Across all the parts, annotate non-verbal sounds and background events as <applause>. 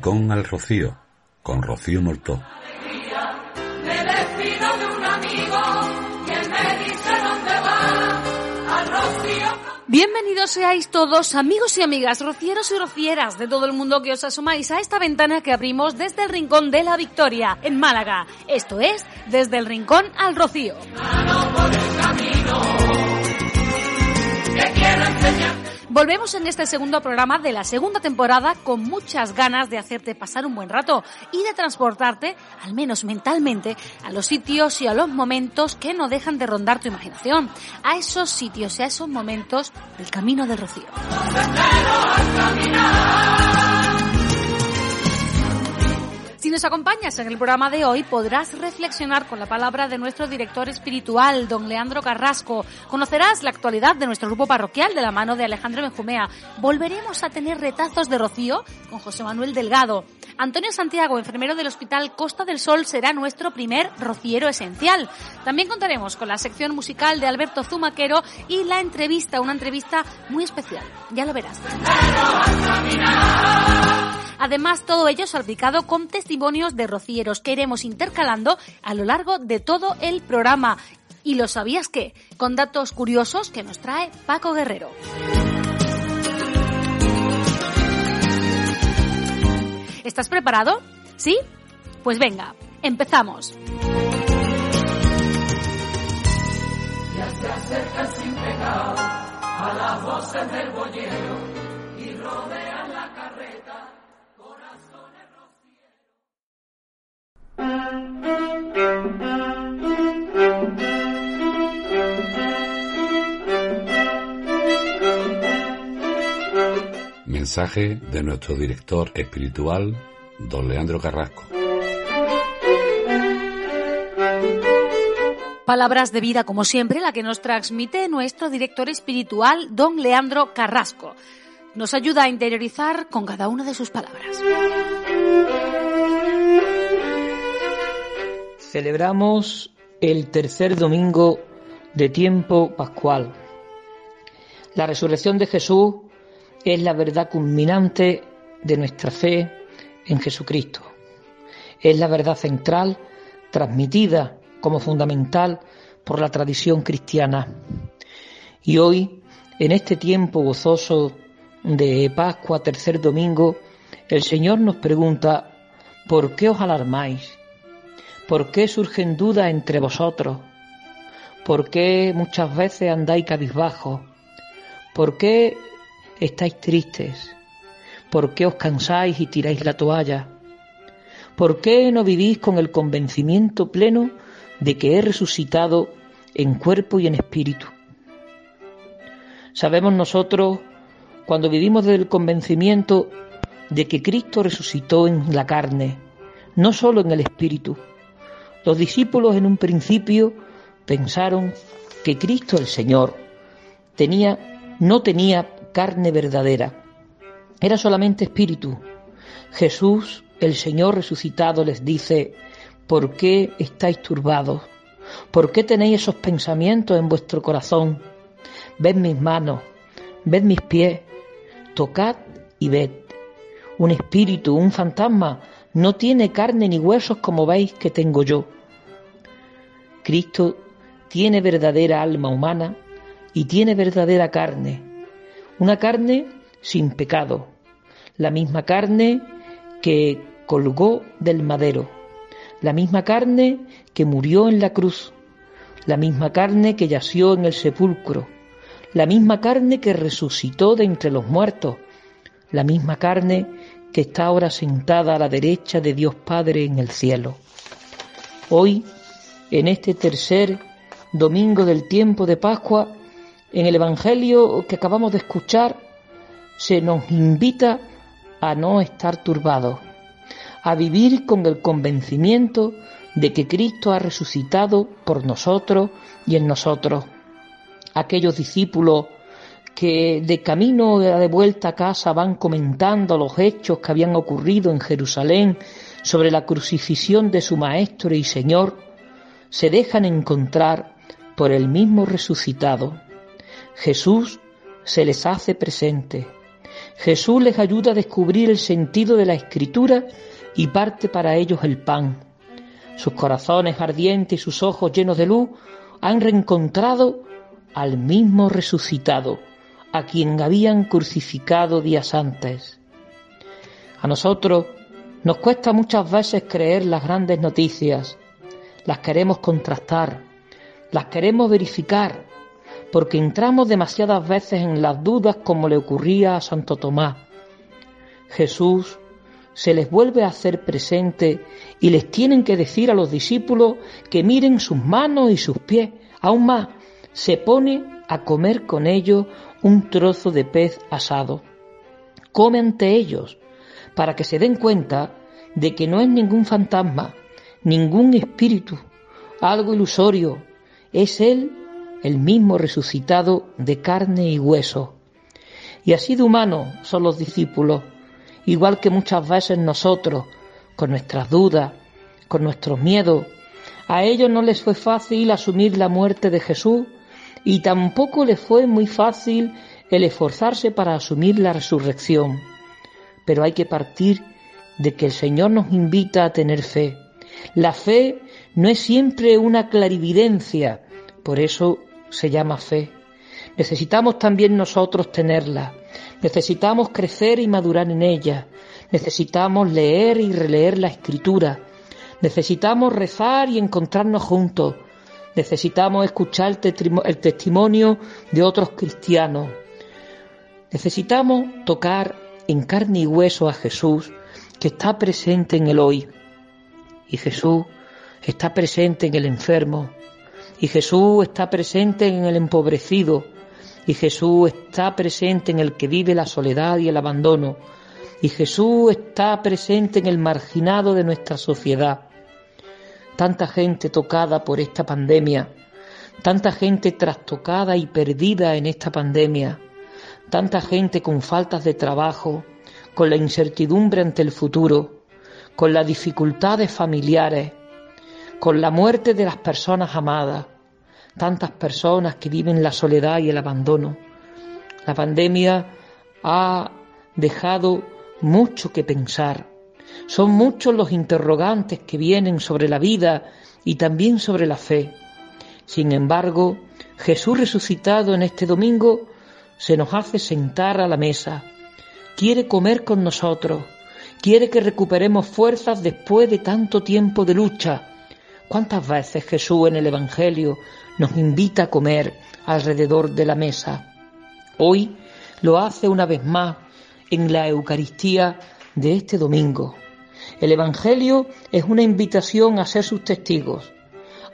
rincón al rocío, con Rocío Mortó. Bienvenidos seáis todos, amigos y amigas, rocieros y rocieras de todo el mundo que os asomáis a esta ventana que abrimos desde el Rincón de la Victoria, en Málaga. Esto es, desde el Rincón al Rocío. Volvemos en este segundo programa de la segunda temporada con muchas ganas de hacerte pasar un buen rato y de transportarte, al menos mentalmente, a los sitios y a los momentos que no dejan de rondar tu imaginación, a esos sitios y a esos momentos del camino del rocío. Si nos acompañas en el programa de hoy, podrás reflexionar con la palabra de nuestro director espiritual, don Leandro Carrasco. Conocerás la actualidad de nuestro grupo parroquial de la mano de Alejandro Benjumea. Volveremos a tener retazos de Rocío con José Manuel Delgado. Antonio Santiago, enfermero del Hospital Costa del Sol, será nuestro primer rociero esencial. También contaremos con la sección musical de Alberto Zumaquero y la entrevista, una entrevista muy especial. Ya lo verás. Además, todo ello salpicado con testimonios de rocieros que iremos intercalando a lo largo de todo el programa. ¿Y lo sabías qué? Con datos curiosos que nos trae Paco Guerrero. ¿Estás preparado? ¿Sí? Pues venga, empezamos. Ya se acercan sin pecado a las voces del boyero y rodean Mensaje de nuestro director espiritual, don Leandro Carrasco. Palabras de vida, como siempre, la que nos transmite nuestro director espiritual, don Leandro Carrasco. Nos ayuda a interiorizar con cada una de sus palabras. Celebramos el tercer domingo de tiempo pascual. La resurrección de Jesús es la verdad culminante de nuestra fe en Jesucristo. Es la verdad central transmitida como fundamental por la tradición cristiana. Y hoy, en este tiempo gozoso de Pascua, tercer domingo, el Señor nos pregunta, ¿por qué os alarmáis? ¿Por qué surgen dudas entre vosotros? ¿Por qué muchas veces andáis cabizbajos? ¿Por qué estáis tristes? ¿Por qué os cansáis y tiráis la toalla? ¿Por qué no vivís con el convencimiento pleno de que he resucitado en cuerpo y en espíritu? Sabemos nosotros, cuando vivimos del convencimiento de que Cristo resucitó en la carne, no solo en el espíritu. Los discípulos en un principio pensaron que Cristo el Señor tenía, no tenía carne verdadera, era solamente espíritu. Jesús, el Señor resucitado, les dice, ¿por qué estáis turbados? ¿Por qué tenéis esos pensamientos en vuestro corazón? Ved mis manos, ved mis pies, tocad y ved. Un espíritu, un fantasma, no tiene carne ni huesos como veis que tengo yo. Cristo tiene verdadera alma humana y tiene verdadera carne, una carne sin pecado, la misma carne que colgó del madero, la misma carne que murió en la cruz, la misma carne que yació en el sepulcro, la misma carne que resucitó de entre los muertos, la misma carne que está ahora sentada a la derecha de Dios Padre en el cielo. Hoy, en este tercer domingo del tiempo de Pascua, en el Evangelio que acabamos de escuchar, se nos invita a no estar turbados, a vivir con el convencimiento de que Cristo ha resucitado por nosotros y en nosotros. Aquellos discípulos que de camino de vuelta a casa van comentando los hechos que habían ocurrido en Jerusalén sobre la crucifixión de su Maestro y Señor, se dejan encontrar por el mismo resucitado. Jesús se les hace presente. Jesús les ayuda a descubrir el sentido de la escritura y parte para ellos el pan. Sus corazones ardientes y sus ojos llenos de luz han reencontrado al mismo resucitado, a quien habían crucificado días antes. A nosotros nos cuesta muchas veces creer las grandes noticias, las queremos contrastar, las queremos verificar, porque entramos demasiadas veces en las dudas como le ocurría a Santo Tomás. Jesús se les vuelve a hacer presente y les tienen que decir a los discípulos que miren sus manos y sus pies. Aún más, se pone a comer con ellos un trozo de pez asado. Come ante ellos para que se den cuenta de que no es ningún fantasma, ningún espíritu, algo ilusorio, es Él el mismo resucitado de carne y hueso. Y así de humano son los discípulos, igual que muchas veces nosotros, con nuestras dudas, con nuestros miedos. A ellos no les fue fácil asumir la muerte de Jesús y tampoco les fue muy fácil el esforzarse para asumir la resurrección. Pero hay que partir de que el Señor nos invita a tener fe. La fe no es siempre una clarividencia, por eso se llama fe. Necesitamos también nosotros tenerla. Necesitamos crecer y madurar en ella. Necesitamos leer y releer la escritura. Necesitamos rezar y encontrarnos juntos. Necesitamos escuchar el testimonio de otros cristianos. Necesitamos tocar en carne y hueso a Jesús que está presente en el hoy. Y Jesús está presente en el enfermo, y Jesús está presente en el empobrecido, y Jesús está presente en el que vive la soledad y el abandono, y Jesús está presente en el marginado de nuestra sociedad. Tanta gente tocada por esta pandemia, tanta gente trastocada y perdida en esta pandemia, tanta gente con faltas de trabajo, con la incertidumbre ante el futuro, con las dificultades familiares, con la muerte de las personas amadas, tantas personas que viven la soledad y el abandono. La pandemia ha dejado mucho que pensar. Son muchos los interrogantes que vienen sobre la vida y también sobre la fe. Sin embargo, Jesús resucitado en este domingo se nos hace sentar a la mesa. Quiere comer con nosotros. Quiere que recuperemos fuerzas después de tanto tiempo de lucha ¿Cuántas veces Jesús en el Evangelio nos invita a comer alrededor de la mesa? Hoy lo hace una vez más en la Eucaristía de este domingo. El Evangelio es una invitación a ser sus testigos,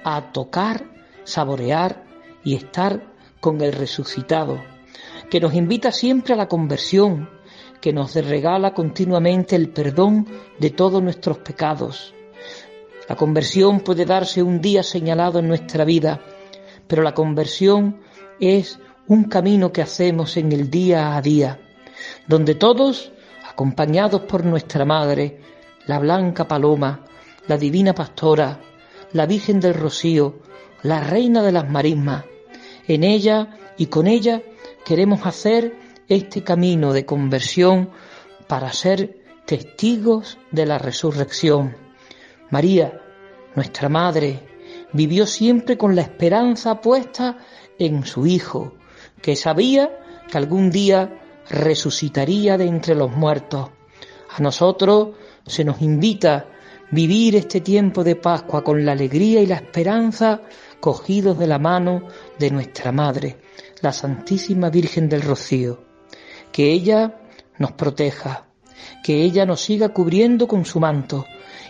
a tocar, saborear y estar con el resucitado, que nos invita siempre a la conversión, que nos regala continuamente el perdón de todos nuestros pecados, la conversión puede darse un día señalado en nuestra vida, pero la conversión es un camino que hacemos en el día a día, donde todos, acompañados por nuestra Madre, la Blanca Paloma, la Divina Pastora, la Virgen del Rocío, la Reina de las Marismas, en ella y con ella queremos hacer este camino de conversión para ser testigos de la resurrección María, nuestra Madre, vivió siempre con la esperanza puesta en su Hijo, que sabía que algún día resucitaría de entre los muertos. A nosotros se nos invita vivir este tiempo de Pascua con la alegría y la esperanza cogidos de la mano de nuestra Madre, la Santísima Virgen del Rocío. Que ella nos proteja, que ella nos siga cubriendo con su manto,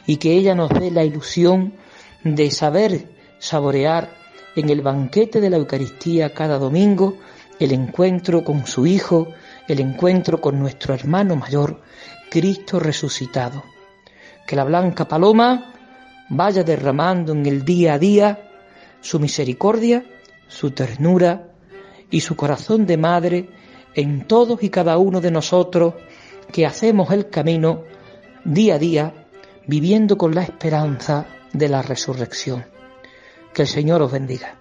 y que ella nos dé la ilusión de saber saborear en el banquete de la Eucaristía cada domingo el encuentro con su Hijo, el encuentro con nuestro hermano mayor, Cristo resucitado. Que la blanca paloma vaya derramando en el día a día su misericordia, su ternura y su corazón de madre en todos y cada uno de nosotros que hacemos el camino día a día viviendo con la esperanza de la resurrección. Que el Señor os bendiga.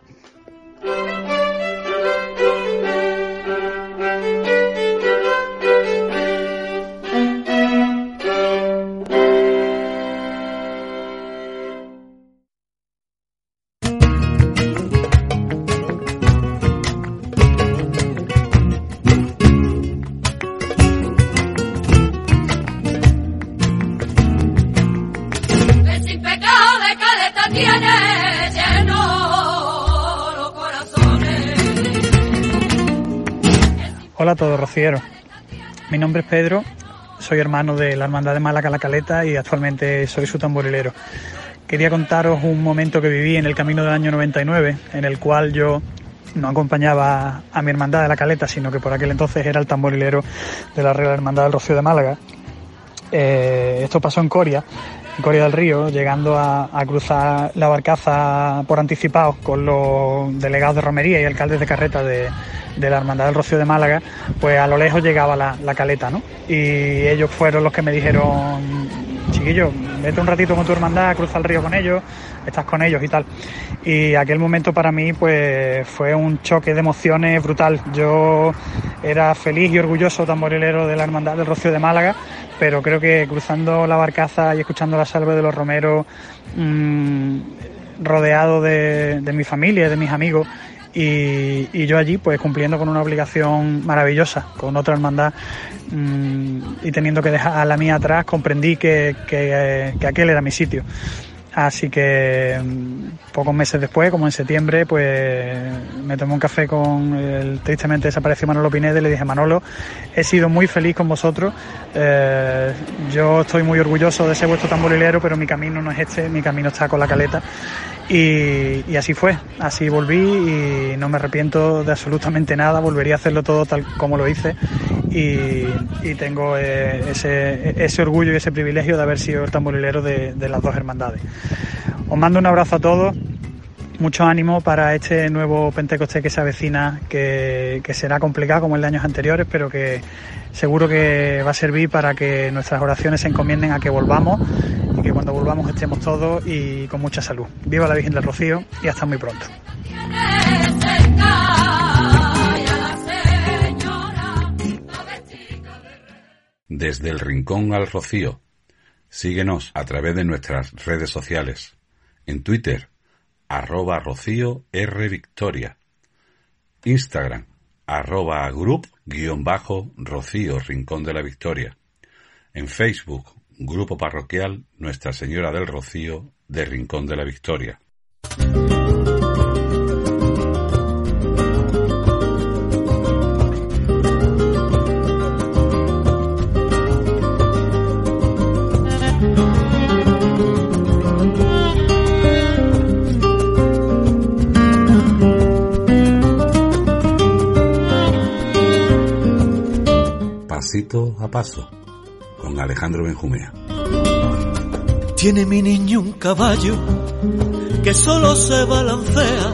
Hola a todos, Rociero. Mi nombre es Pedro, soy hermano de la Hermandad de Málaga La Caleta y actualmente soy su tamborilero. Quería contaros un momento que viví en el camino del año 99, en el cual yo no acompañaba a mi hermandad de La Caleta, sino que por aquel entonces era el tamborilero de la Real Hermandad del Rocío de Málaga. Eh, esto pasó en Coria, en Coria del Río, llegando a, a cruzar la barcaza por anticipado con los delegados de romería y alcaldes de carreta de, de la Hermandad del Rocío de Málaga, pues a lo lejos llegaba la, la caleta, ¿no? Y ellos fueron los que me dijeron, chiquillo, vete un ratito con tu hermandad, cruza el río con ellos, estás con ellos y tal. Y aquel momento para mí pues fue un choque de emociones brutal. Yo era feliz y orgulloso tamborilero de la Hermandad del Rocío de Málaga, pero creo que cruzando la barcaza y escuchando la salve de los romeros, mmm, rodeado de, de mi familia, de mis amigos, y, yo allí pues cumpliendo con una obligación maravillosa, con otra hermandad mmm, y teniendo que dejar a la mía atrás, comprendí que, que, que aquel era mi sitio. Así que pocos meses después, como en septiembre, pues me tomé un café con el tristemente desaparecido Manolo Pineda y le dije, Manolo, he sido muy feliz con vosotros, eh, yo estoy muy orgulloso de ser vuestro tamborilero, pero mi camino no es este, mi camino está con la caleta. Y, así fue, así volví y no me arrepiento de absolutamente nada, volvería a hacerlo todo tal como lo hice y, tengo eh, ese, orgullo y ese privilegio de haber sido el tamborilero de, las dos hermandades. Os mando un abrazo a todos, mucho ánimo para este nuevo Pentecostés que se avecina, que, que, será complicado como el de años anteriores, pero que seguro que va a servir para que nuestras oraciones se encomienden a que volvamos cuando volvamos estemos todos y con mucha salud. Viva la Virgen del Rocío y hasta muy pronto. Desde el Rincón al Rocío. Síguenos a través de nuestras redes sociales. En Twitter, arroba Rocío R Victoria. Instagram, arroba group guion bajo Rocío Rincón de la Victoria. En Facebook, Grupo Parroquial Nuestra Señora del Rocío de Rincón de la Victoria. Pasito a paso con Alejandro Benjumea. Tiene mi niño un caballo que solo se balancea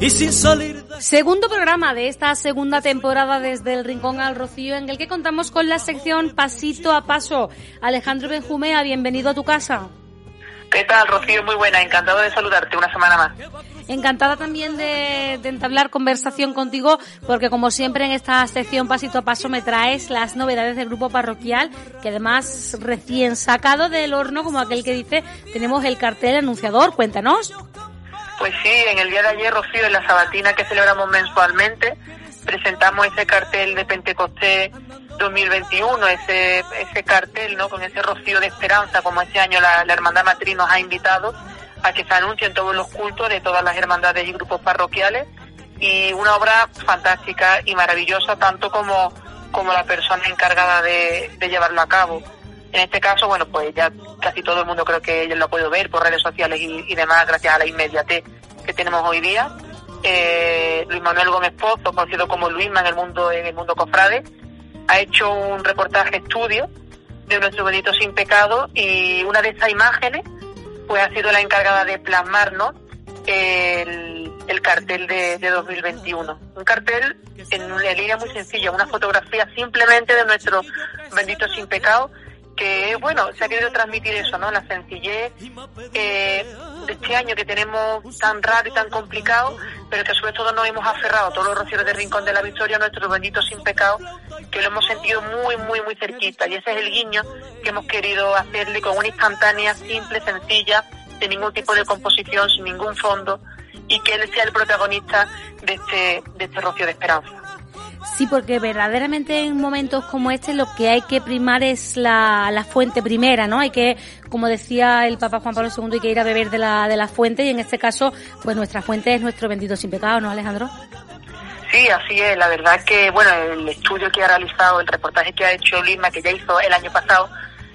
y sin salir de... Segundo programa de esta segunda temporada desde el Rincón al Rocío en el que contamos con la sección Pasito a Paso. Alejandro Benjumea, bienvenido a tu casa. ¿Qué tal, Rocío? Muy buena, encantado de saludarte una semana más. Encantada también de, de, entablar conversación contigo, porque como siempre en esta sección pasito a paso me traes las novedades del grupo parroquial, que además recién sacado del horno, como aquel que dice, tenemos el cartel anunciador. Cuéntanos. Pues sí, en el día de ayer, Rocío, en la sabatina que celebramos mensualmente, presentamos ese cartel de Pentecostés 2021, ese, ese cartel, ¿no? Con ese rocío de esperanza, como este año la, la Hermandad Matriz nos ha invitado a que se anuncien todos los cultos de todas las hermandades y grupos parroquiales y una obra fantástica y maravillosa tanto como, como la persona encargada de, de llevarlo a cabo. En este caso, bueno, pues ya casi todo el mundo creo que lo ha podido ver por redes sociales y, demás gracias a la inmediatez que tenemos hoy día. Eh, Luis Manuel Gómez Pozo, conocido como Luisma en el mundo, en el mundo cofrade, ha hecho un reportaje estudio de nuestro Benito sin pecado y una de esas imágenes pues ha sido la encargada de plasmarnos el, el cartel de, de, 2021. Un cartel en una línea muy sencilla, una fotografía simplemente de nuestro bendito sin pecado, que bueno, se ha querido transmitir eso, ¿no? La sencillez de este año que tenemos tan raro y tan complicado, pero que sobre todo nos hemos aferrado todos los rocieros de Rincón de la Victoria nuestro bendito sin pecado, que lo hemos sentido muy, muy, muy cerquita. Y ese es el guiño que hemos querido hacerle con una instantánea, simple, sencilla, sin ningún tipo de composición, sin ningún fondo, y que él sea el protagonista de este, de este rocío de esperanza. Sí, porque verdaderamente en momentos como este lo que hay que primar es la, la fuente primera, ¿no? Hay que, como decía el Papa Juan Pablo II, hay que ir a beber de la, de la fuente y en este caso, pues nuestra fuente es nuestro bendito sin pecado, ¿no, Alejandro? Sí, así es. La verdad que, bueno, el estudio que ha realizado, el reportaje que ha hecho Lima, que ya hizo el año pasado,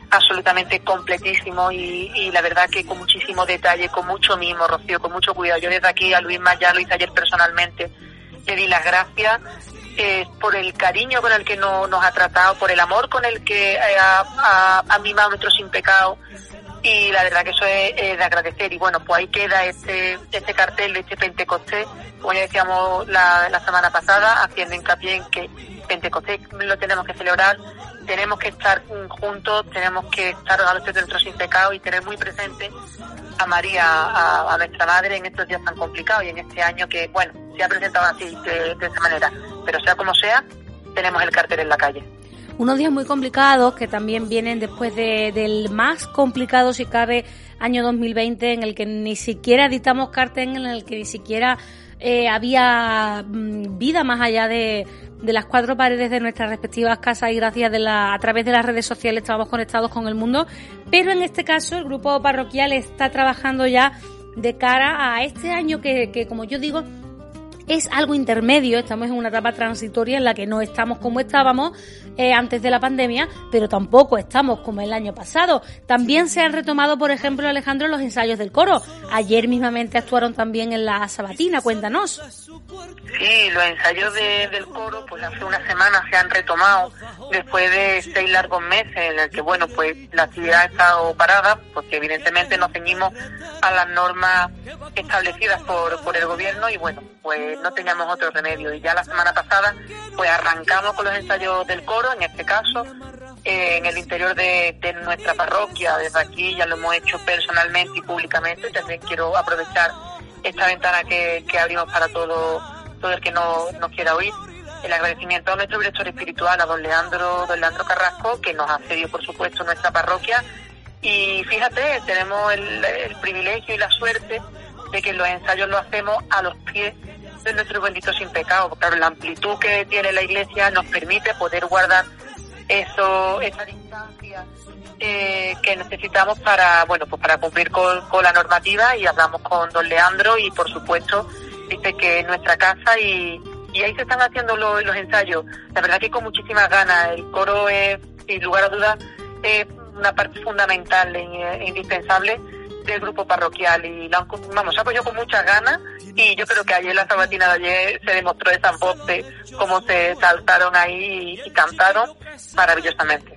absolutamente completísimo y, y la verdad que con muchísimo detalle, con mucho mimo, Rocío, con mucho cuidado. Yo desde aquí a Luisma ya lo hice ayer personalmente, le di las gracias eh, por el cariño con el que no, nos ha tratado, por el amor con el que eh, ha, mimado nuestro sin pecado. Y la verdad que eso es, de agradecer. Y bueno pues ahí queda este este cartel de este Pentecostés. Como ya decíamos la, semana pasada haciendo hincapié en que Pentecostés lo tenemos que celebrar. Tenemos que estar juntos tenemos que estar a los nuestro sin pecado y tener muy presente a María a, nuestra madre en estos días tan complicados y en este año que bueno se ha presentado así de, de esa manera pero sea como sea tenemos el cartel en la calle unos días muy complicados que también vienen después de, del más complicado, si cabe, año 2020, en el que ni siquiera editamos cartel, en el que ni siquiera eh, había mm, vida más allá de, de, las cuatro paredes de nuestras respectivas casas y gracias de la, a través de las redes sociales estamos conectados con el mundo. Pero en este caso el grupo parroquial está trabajando ya de cara a este año que, que como yo digo, es algo intermedio, estamos en una etapa transitoria en la que no estamos como estábamos eh, antes de la pandemia, pero tampoco estamos como el año pasado. También se han retomado, por ejemplo, Alejandro, los ensayos del coro. Ayer mismamente actuaron también en la Sabatina, cuéntanos. Sí, los ensayos de, del coro, pues hace una semana se han retomado después de seis largos meses en el que, bueno, pues la actividad ha estado parada, porque evidentemente nos ceñimos a las normas establecidas por, por el gobierno y, bueno, pues no teníamos otro remedio. Y ya la semana pasada, pues arrancamos con los ensayos del coro, en este caso, en el interior de, de, nuestra parroquia. Desde aquí ya lo hemos hecho personalmente y públicamente. También quiero aprovechar esta ventana que, que abrimos para todo, todo el que no nos quiera oír. El agradecimiento a nuestro director espiritual, a don Leandro, don Leandro Carrasco, que nos ha cedido, por supuesto, nuestra parroquia. Y fíjate, tenemos el, privilegio y la suerte de que los ensayos los hacemos a los pies de nuestro bendito sin pecado. Claro, la amplitud que tiene la iglesia nos permite poder guardar eso, esa distancia eh, que necesitamos para, bueno, pues para cumplir con, con, la normativa y hablamos con don Leandro y por supuesto dice que es nuestra casa y, y ahí se están haciendo los, los ensayos. La verdad que con muchísimas ganas. El coro es, sin lugar a dudas, es una parte fundamental e indispensable del grupo parroquial y la, vamos, se apoyó con muchas ganas y yo creo que ayer la sabatina de ayer se demostró esa voz de cómo se saltaron ahí y cantaron maravillosamente.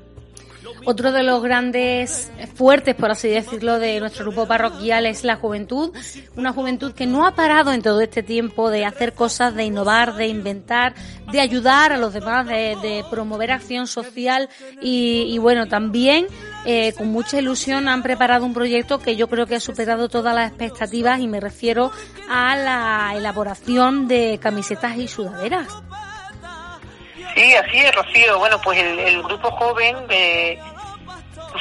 Otro de los grandes fuertes, por así decirlo, de nuestro grupo parroquial es la juventud. Una juventud que no ha parado en todo este tiempo de hacer cosas, de innovar, de inventar, de ayudar a los demás, de, promover acción social y, y bueno, también eh, con mucha ilusión han preparado un proyecto que yo creo que ha superado todas las expectativas y me refiero a la elaboración de camisetas y sudaderas. Sí, así es, Rocío. Bueno, pues el, grupo joven, eh,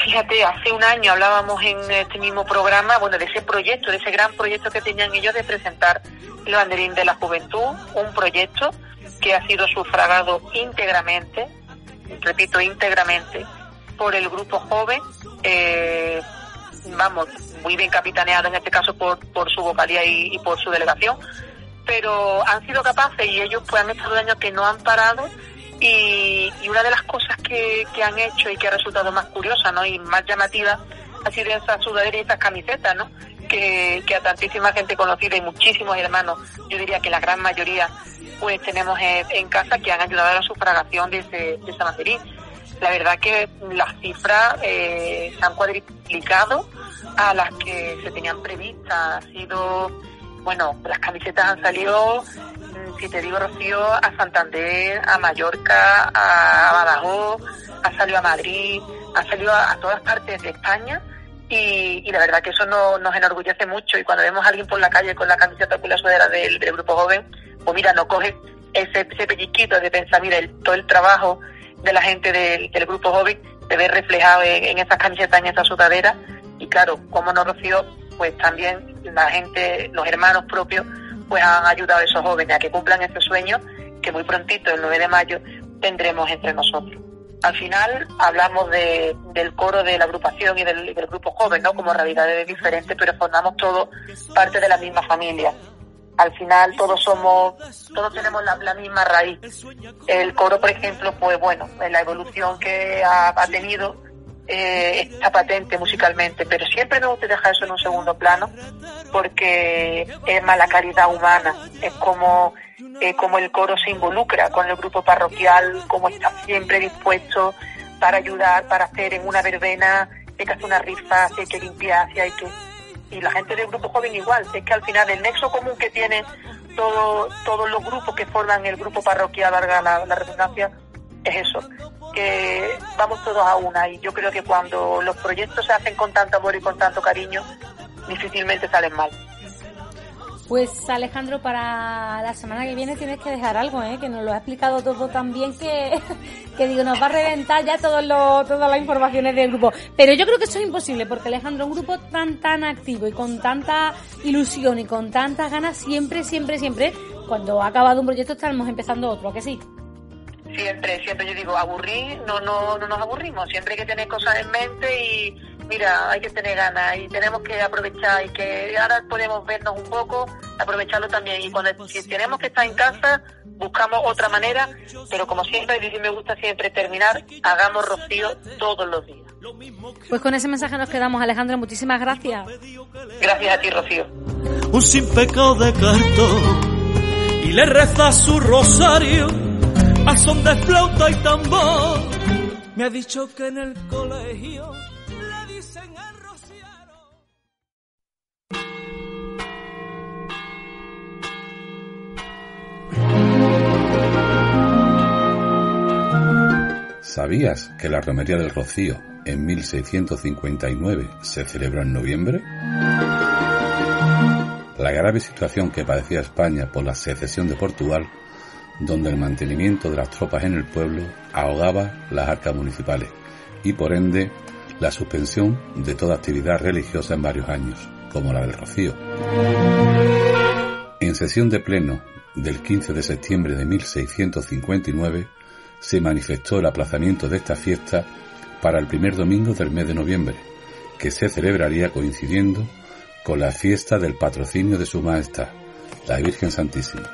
fíjate, hace un año hablábamos en este mismo programa, bueno, de ese proyecto, de ese gran proyecto que tenían ellos de presentar el banderín de la juventud, un proyecto que ha sido sufragado íntegramente, repito, íntegramente, por el grupo joven, eh, vamos, muy bien capitaneado en este caso por, por su vocalía y, y por su delegación, pero han sido capaces y ellos pues han estado años que no han parado y, una de las cosas que, que, han hecho y que ha resultado más curiosa ¿no? y más llamativa ha sido esas sudaderas y esas camisetas, ¿no? Que, que, a tantísima gente conocida y muchísimos hermanos, yo diría que la gran mayoría, pues tenemos en, casa que han ayudado a la sufragación de de esa banderín. La verdad que las cifras eh, se han cuadriplicado a las que se tenían previstas. Ha sido, bueno, las camisetas han salido si te digo Rocío, a Santander, a Mallorca, a Badajoz, ha salido a Madrid, ha salido a, todas partes de España y, y, la verdad que eso no, nos enorgullece mucho. Y cuando vemos a alguien por la calle con la camiseta con la sudadera del, grupo joven, pues mira, no coge ese, ese pellizquito de pensar, mira, el, todo el trabajo de la gente del, del grupo joven se ve reflejado en, en esas camisetas, en esas sudaderas. Y claro, como no Rocío, pues también la gente, los hermanos propios, pues han ayudado a esos jóvenes a que cumplan ese sueño que muy prontito, el 9 de mayo, tendremos entre nosotros. Al final hablamos de, del coro de la agrupación y del, del grupo joven, ¿no? Como realidades diferentes, pero formamos todos parte de la misma familia. Al final todos somos, todos tenemos la, la misma raíz. El coro, por ejemplo, pues bueno, en la evolución que ha, ha tenido, eh, está patente musicalmente, pero siempre me gusta dejar eso en un segundo plano porque es más la calidad humana, es como, eh, como el coro se involucra con el grupo parroquial, como está siempre dispuesto para ayudar, para hacer en una verbena, si hay que hacer una rifa, si hay que limpiar, si hay que... Y la gente del grupo joven igual, es que al final el nexo común que tienen todo, todos los grupos que forman el grupo parroquial, valga la, la redundancia, es eso, que vamos todos a una y yo creo que cuando los proyectos se hacen con tanto amor y con tanto cariño, difícilmente salen mal. Pues Alejandro, para la semana que viene tienes que dejar algo, ¿eh? que nos lo ha explicado todo tan bien que, <laughs> que digo, nos va a reventar ya todos los, todas las informaciones del grupo. Pero yo creo que eso es imposible, porque Alejandro, un grupo tan, tan activo y con tanta ilusión y con tantas ganas, siempre, siempre, siempre, cuando ha acabado un proyecto estamos empezando otro, ¿a que sí? Siempre, siempre yo digo, aburrir, no, no, no nos aburrimos, siempre hay que tener cosas en mente y mira, hay que tener ganas y tenemos que aprovechar y que ahora podemos vernos un poco, aprovecharlo también y cuando si tenemos que estar en casa, buscamos otra manera, pero como siempre, y me gusta siempre terminar, hagamos rocío todos los días. Pues con ese mensaje nos quedamos, Alejandro, muchísimas gracias. Gracias a ti, Rocío. un sin pecado de cartón y le reza su rosario a son de flauta y tambor. Me ha dicho que en el colegio le dicen el rociero. ¿Sabías que la Romería del Rocío en 1659 se celebró en noviembre? La grave situación que padecía España por la secesión de Portugal, donde el mantenimiento de las tropas en el pueblo ahogaba las arcas municipales y por ende la suspensión de toda actividad religiosa en varios años, como la del Rocío. En sesión de pleno del 15 de septiembre de 1659 se manifestó el aplazamiento de esta fiesta para el primer domingo del mes de noviembre, que se celebraría coincidiendo con la fiesta del patrocinio de Su Majestad, la Virgen Santísima.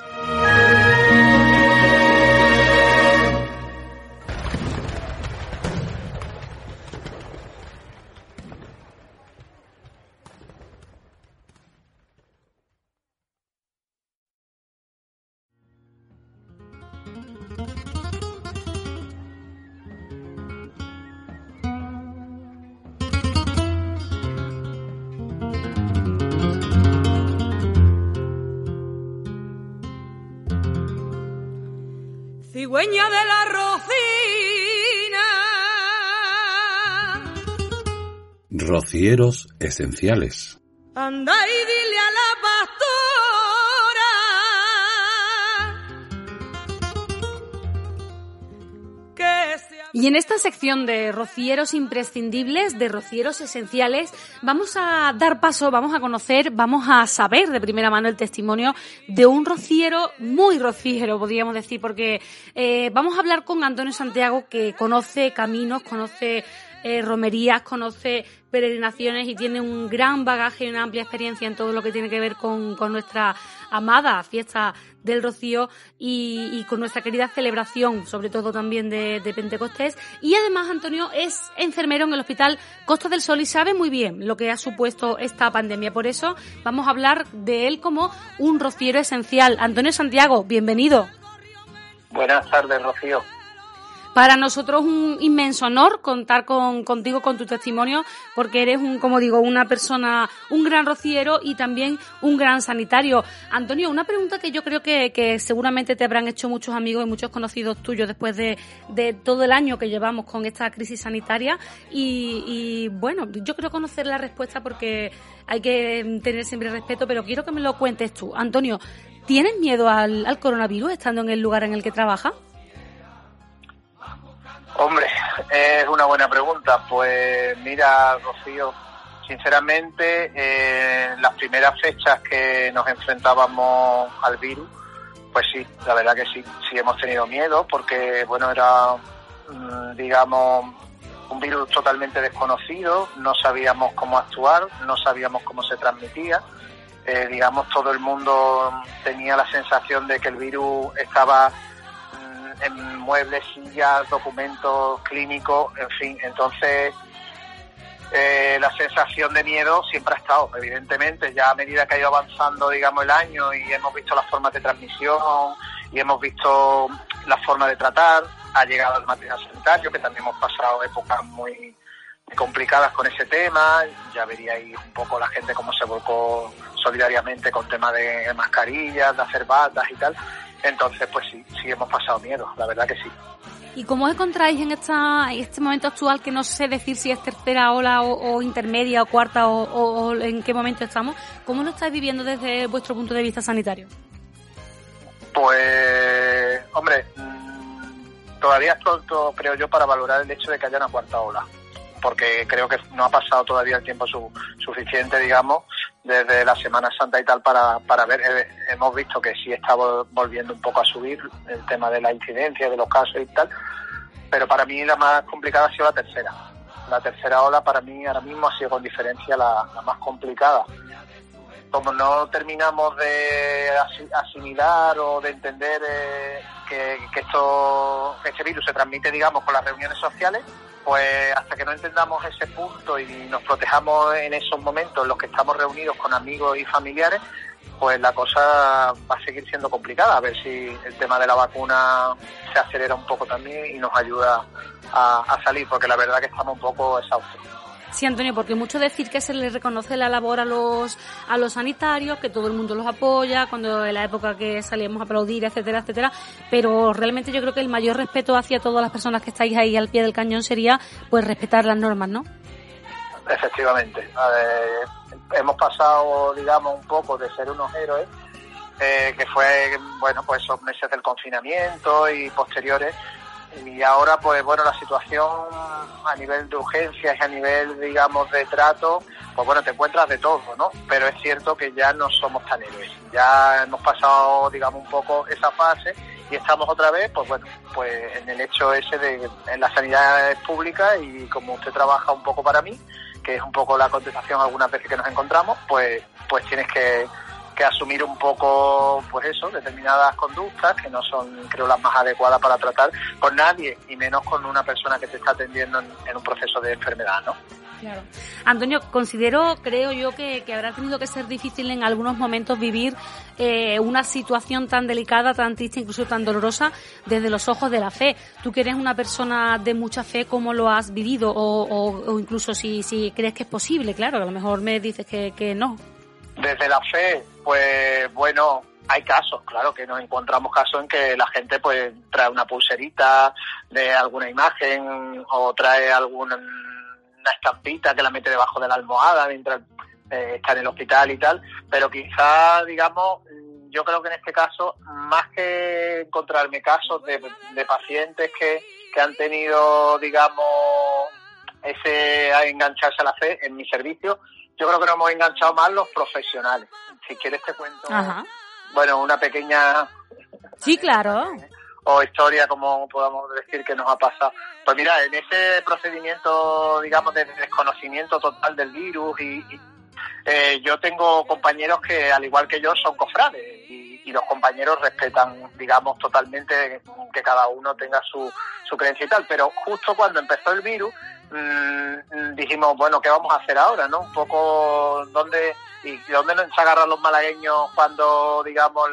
De la rocina. Rocieros esenciales. Anda y dile Y en esta sección de rocieros imprescindibles, de rocieros esenciales, vamos a dar paso, vamos a conocer, vamos a saber de primera mano el testimonio de un rociero, muy rociero, podríamos decir, porque eh, vamos a hablar con Antonio Santiago, que conoce caminos, conoce eh, romerías, conoce peregrinaciones y tiene un gran bagaje y una amplia experiencia en todo lo que tiene que ver con, con nuestra amada fiesta del Rocío y, con nuestra querida celebración, sobre todo también de, de Pentecostés. Y además Antonio es enfermero en el Hospital Costa del Sol y sabe muy bien lo que ha supuesto esta pandemia. Por eso vamos a hablar de él como un rociero esencial. Antonio Santiago, bienvenido. Buenas tardes, Rocío. Para nosotros un inmenso honor contar con, contigo, con tu testimonio, porque eres un, como digo, una persona, un gran rociero y también un gran sanitario. Antonio, una pregunta que yo creo que, que seguramente te habrán hecho muchos amigos y muchos conocidos tuyos después de, de todo el año que llevamos con esta crisis sanitaria. Y, y bueno, yo quiero conocer la respuesta porque hay que tener siempre respeto, pero quiero que me lo cuentes tú. Antonio, ¿tienes miedo al, al coronavirus estando en el lugar en el que trabajas? Hombre, es una buena pregunta. Pues mira, Rocío, sinceramente, eh, las primeras fechas que nos enfrentábamos al virus, Pues sí, la verdad que sí, sí hemos tenido miedo porque, bueno, era, mm, digamos, un virus totalmente desconocido, no sabíamos cómo actuar, no sabíamos cómo se transmitía. Eh, digamos, todo el mundo tenía la sensación de que el virus estaba en muebles, sillas, documentos clínicos, en fin. Entonces, eh, la sensación de miedo siempre ha estado, evidentemente, ya a medida que ha ido avanzando, digamos, el año y hemos visto las formas de transmisión y hemos visto las formas de tratar, ha llegado el material sanitario, que también hemos pasado épocas muy, complicadas con ese tema, ya veríais un poco la gente cómo se volcó solidariamente con tema de mascarillas, de hacer batas y tal, entonces pues sí, sí hemos pasado miedo, la verdad que sí. ¿Y cómo os encontráis en, esta, en este momento actual que no sé decir si es tercera ola o, o intermedia o cuarta o, o- o en qué momento estamos? ¿Cómo lo estáis viviendo desde vuestro punto de vista sanitario? Pues, hombre, mm, todavía es pronto, creo yo, para valorar el hecho de que haya una cuarta ola, porque creo que no ha pasado todavía el tiempo su- suficiente, digamos, desde la Semana Santa y tal, para, para ver. Eh, hemos visto que sí está vol- volviendo un poco a subir el tema de la incidencia, de los casos y tal, pero para mí la más complicada ha sido la tercera. La tercera ola para mí ahora mismo ha sido con diferencia la, más complicada como no terminamos de asi- asimilar o de entender eh, que, que esto, que este virus se transmite, digamos, con las reuniones sociales, pues hasta que no entendamos ese punto y nos protejamos en esos momentos en los que estamos reunidos con amigos y familiares, pues la cosa va a seguir siendo complicada. A ver si el tema de la vacuna se acelera un poco también y nos ayuda a, salir, porque la verdad que estamos un poco exhaustos. Sí, Antonio, porque mucho decir que se les reconoce la labor a los, a los sanitarios, que todo el mundo los apoya, cuando en la época que salíamos a aplaudir, etcétera, etcétera, pero realmente yo creo que el mayor respeto hacia todas las personas que estáis ahí al pie del cañón sería pues respetar las normas, ¿no? Efectivamente. Hemos pasado, digamos, un poco de ser unos héroes, eh, que fue, bueno, pues esos meses del confinamiento y posteriores. Y ahora, pues bueno, la situación a nivel de urgencias y a nivel, digamos, de trato, pues bueno, te encuentras de todo, ¿no? Pero es cierto que ya no somos tan héroes. Ya hemos pasado, digamos, un poco esa fase y estamos otra vez, pues bueno, pues en el hecho ese de en la sanidad pública y como usted trabaja un poco para mí, que es un poco la contestación algunas veces que nos encontramos, pues, pues tienes que, que asumir un poco, pues eso, determinadas conductas que no son, creo, las más adecuadas para tratar con nadie y menos con una persona que te está atendiendo en, en un proceso de enfermedad, ¿no? Claro. Antonio, considero, creo yo, que, que habrá tenido que ser difícil en algunos momentos vivir eh, una situación tan delicada, tan triste, incluso tan dolorosa, desde los ojos de la fe. Tú que eres una persona de mucha fe, ¿cómo lo has vivido? O, o- o incluso si, si crees que es posible, claro, a lo mejor me dices que, que no. Desde la fe, pues bueno, hay casos, claro que nos encontramos casos en que la gente pues trae una pulserita de alguna imagen o trae alguna una estampita que la mete debajo de la almohada mientras eh, está en el hospital y tal, pero quizá, digamos, yo creo que en este caso, más que encontrarme casos de, de pacientes que, que han tenido, digamos, ese a engancharse a la fe en mi servicio, yo creo que nos hemos enganchado más los profesionales. Si quieres te cuento, Ajá. bueno, una pequeña Sí, claro. o historia, como podamos decir, que nos ha pasado. Pues mira, en ese procedimiento, digamos, de desconocimiento total del virus, y, y, eh, yo tengo compañeros que, al igual que yo, son cofrades, y, y los compañeros respetan, digamos, totalmente que cada uno tenga su, su creencia y tal, pero justo cuando empezó el virus, mm, dijimos, bueno, ¿qué vamos a hacer ahora, no? Un poco, ¿dónde, y dónde nos agarran los malagueños cuando, digamos,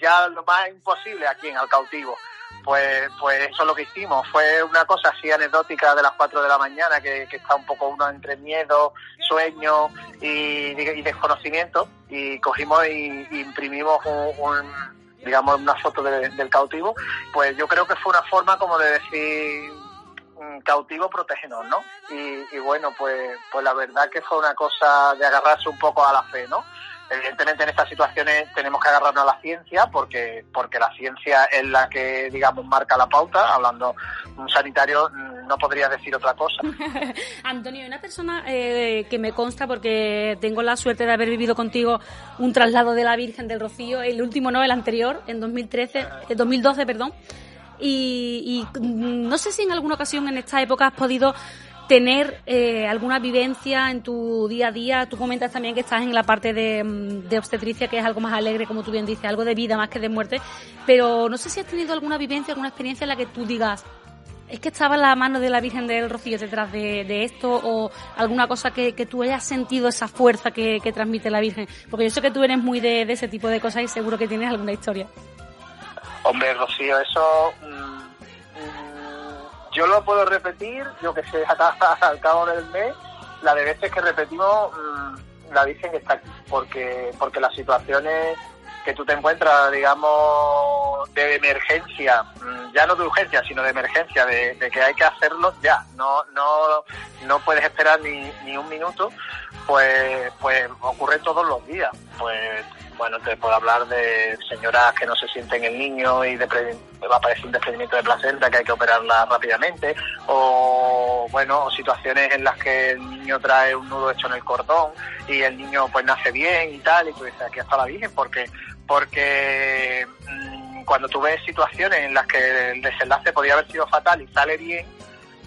ya lo más imposible aquí en el cautivo. Pues, pues eso es lo que hicimos. Fue una cosa así anecdótica de las 4 de la mañana, que, que está un poco uno entre miedo, sueño y, desconocimiento. Y cogimos y, imprimimos un, un, digamos, una foto de- del cautivo. Pues yo creo que fue una forma como de decir, cautivo, protégenos, ¿no? Y, bueno, pues, pues la verdad que fue una cosa de agarrarse un poco a la fe, ¿no? Evidentemente en estas situaciones tenemos que agarrarnos a la ciencia porque, porque la ciencia es la que, digamos, marca la pauta. Hablando un sanitario no podría decir otra cosa. <laughs> Antonio, una persona eh, que me consta porque tengo la suerte de haber vivido contigo un traslado de la Virgen del Rocío, el último no, el anterior, en 2013, eh, 2012, perdón. Y, y mm, no sé si en alguna ocasión en esta época has podido tener eh, alguna vivencia en tu día a día. Tú comentas también que estás en la parte de, mm, de, obstetricia, que es algo más alegre, como tú bien dices, algo de vida más que de muerte. Pero no sé si has tenido alguna vivencia, alguna experiencia en la que tú digas, es que estaba la mano de la Virgen del Rocío detrás de, esto o alguna cosa que, que, tú hayas sentido esa fuerza que, transmite la Virgen. Porque yo sé que tú eres muy de, ese tipo de cosas y seguro que tienes alguna historia. Hombre, Rocío, eso... Mmm, yo lo puedo repetir, yo que sé, <laughs> al cabo del mes, la de veces que repetimos, mmm, la Virgen está aquí. Porque, porque las situaciones que tú te encuentras, digamos, de emergencia, ya no de urgencia, sino de emergencia, de, de, que hay que hacerlo ya, no, no, no puedes esperar ni, ni un minuto, pues, pues ocurre todos los días. Pues bueno, te puedo hablar de señoras que no se sienten el niño y va a aparecer un desprendimiento de placenta que hay que operarla rápidamente, o bueno, situaciones en las que el niño trae un nudo hecho en el cordón y el niño pues nace bien y tal, y tú dices, aquí está la Virgen, porque, porque mmm, cuando tú ves situaciones en las que el desenlace podría haber sido fatal y sale bien,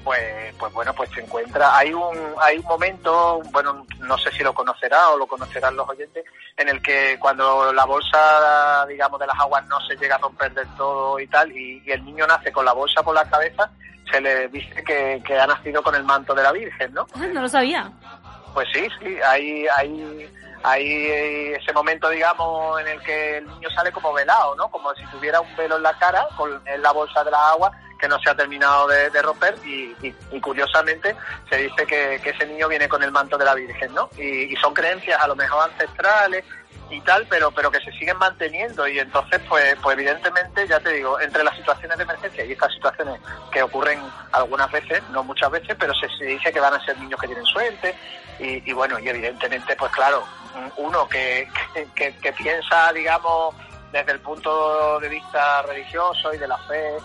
pues, pues bueno, pues se encuentra. Hay un, hay un momento, bueno, no sé si lo conocerá o lo conocerán los oyentes, en el que cuando la bolsa, digamos, de las aguas no se llega a romper del todo y tal, y, y el niño nace con la bolsa por la cabeza, se le dice que, que ha nacido con el manto de la Virgen, ¿no? Ah, no lo sabía. Pues sí, sí, hay, hay, hay ese momento, digamos, en el que el niño sale como velado, ¿no? Como si tuviera un velo en la cara, con en la bolsa de la agua, que no se ha terminado de, romper y, curiosamente se dice que, ese niño viene con el manto de la Virgen, ¿no? Y, y, son creencias a lo mejor ancestrales y tal, pero pero que se siguen manteniendo y entonces pues pues evidentemente ya te digo, entre las situaciones de emergencia y estas situaciones que ocurren algunas veces, no muchas veces, pero se, se dice que van a ser niños que tienen suerte y, y bueno, y evidentemente pues claro, uno que, que, que piensa, digamos, desde el punto de vista religioso y de la fe,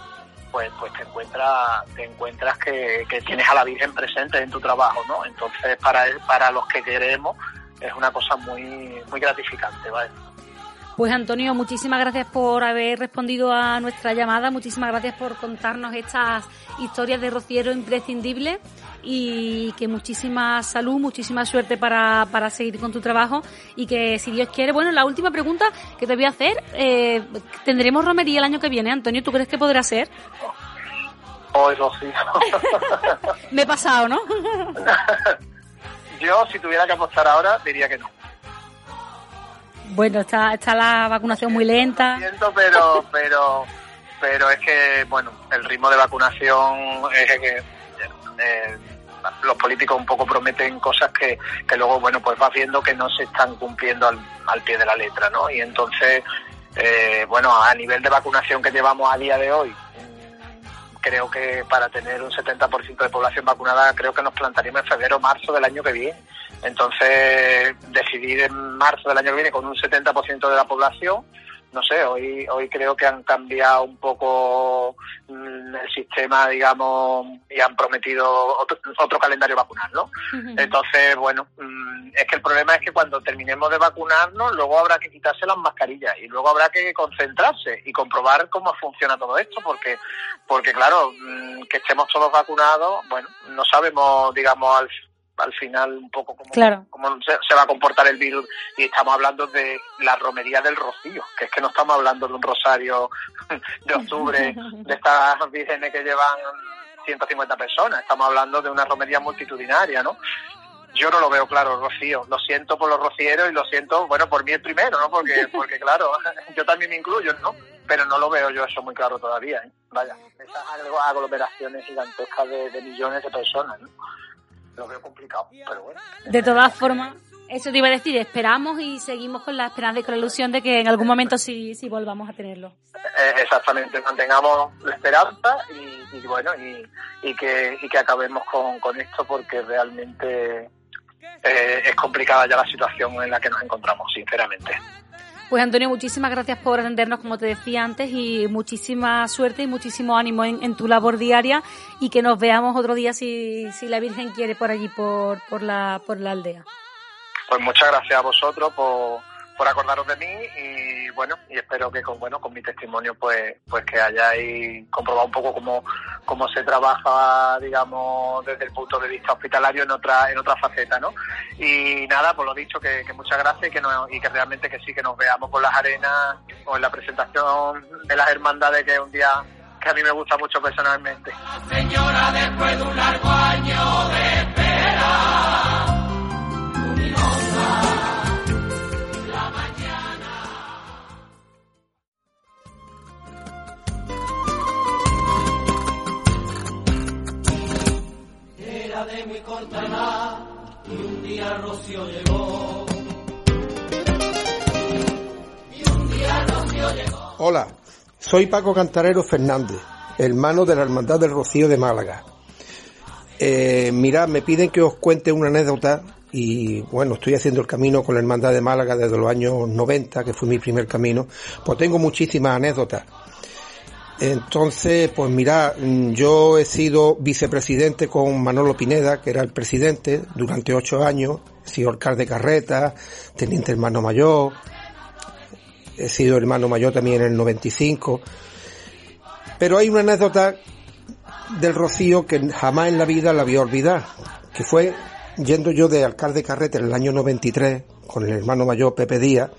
pues, pues te encuentras, te encuentras que, que, tienes a la Virgen presente en tu trabajo, ¿no? Entonces, para, para los que queremos, es una cosa muy, muy gratificante, ¿vale? Pues Antonio, muchísimas gracias por haber respondido a nuestra llamada, muchísimas gracias por contarnos estas historias de rociero imprescindible y que muchísima salud, muchísima suerte para, para seguir con tu trabajo y que si Dios quiere, bueno, la última pregunta que te voy a hacer, eh, ¿tendremos romería el año que viene, Antonio? ¿Tú crees que podrá ser? Hoy, Rocío. <laughs> Me he pasado, ¿no? <laughs> Yo, si tuviera que apostar ahora, diría que no. Bueno, está, está la vacunación muy lenta. Siento, pero, <laughs> pero, pero es que, bueno, el ritmo de vacunación es que eh, los políticos un poco prometen cosas que, que luego, bueno, pues vas viendo que no se están cumpliendo al, al pie de la letra, ¿no? Y entonces, eh, bueno, a nivel de vacunación que llevamos a día de hoy, creo que para tener un 70% de población vacunada, creo que nos plantaríamos en febrero o marzo del año que viene. Entonces, decidir en marzo del año que viene con un 70% de la población, no sé, hoy, hoy creo que han cambiado un poco mmm, el sistema, digamos, y han prometido otro, otro calendario vacunal, ¿no? Uh -huh. Entonces, bueno, mmm, es que el problema es que cuando terminemos de vacunarnos, luego habrá que quitarse las mascarillas y luego habrá que concentrarse y comprobar cómo funciona todo esto, porque, porque claro, mmm, que estemos todos vacunados, bueno, no sabemos, digamos, al al final un poco cómo, claro. cómo se, se, va a comportar el virus y estamos hablando de la romería del rocío, que es que no estamos hablando de un rosario de octubre, de estas vírgenes que llevan 150 personas, estamos hablando de una romería multitudinaria, ¿no? Yo no lo veo claro, Rocío. Lo siento por los rocieros y lo siento, bueno, por mí el primero, ¿no? Porque, <laughs> porque claro, yo también me incluyo, ¿no? Pero no lo veo yo eso muy claro todavía, ¿eh? Vaya, esas aglomeraciones gigantescas de, de millones de personas, ¿no? Lo veo complicado, pero bueno. De todas formas, eso te iba a decir, esperamos y seguimos con la esperanza y con la ilusión de que en algún momento sí, sí volvamos a tenerlo. Eh, exactamente, mantengamos la esperanza y, y bueno, y, y, que, y que acabemos con, con esto porque realmente eh, es complicada ya la situación en la que nos encontramos, sinceramente. Pues Antonio, muchísimas gracias por atendernos, como te decía antes, y muchísima suerte y muchísimo ánimo en, tu labor diaria y que nos veamos otro día si, si la Virgen quiere por allí, por, por, la, por la aldea. Pues muchas gracias a vosotros por por acordaros de mí y bueno y espero que con bueno con mi testimonio pues pues que hayáis comprobado un poco cómo, cómo se trabaja digamos desde el punto de vista hospitalario en otra en otra faceta no y nada pues lo dicho que, muchas gracias y que no, y que realmente que sí que nos veamos por las arenas o en la presentación de las hermandades que es un día que a mí me gusta mucho personalmente. Señora después de un largo año de Hola, soy Paco Cantarero Fernández, hermano de la Hermandad del Rocío de Málaga. Eh, mirad, me piden que os cuente una anécdota y bueno, estoy haciendo el camino con la Hermandad de Málaga desde los años 90, que fue mi primer camino, pues tengo muchísimas anécdotas. Entonces, pues mira, yo he sido vicepresidente con Manolo Pineda, que era el presidente, durante ocho años. He sido alcalde de Carreta, teniente hermano mayor. He sido hermano mayor también en el 95. Pero hay una anécdota del Rocío que jamás en la vida la voy a olvidar, que fue yendo yo de alcalde de Carreta en el año 93 con el hermano mayor Pepe Díaz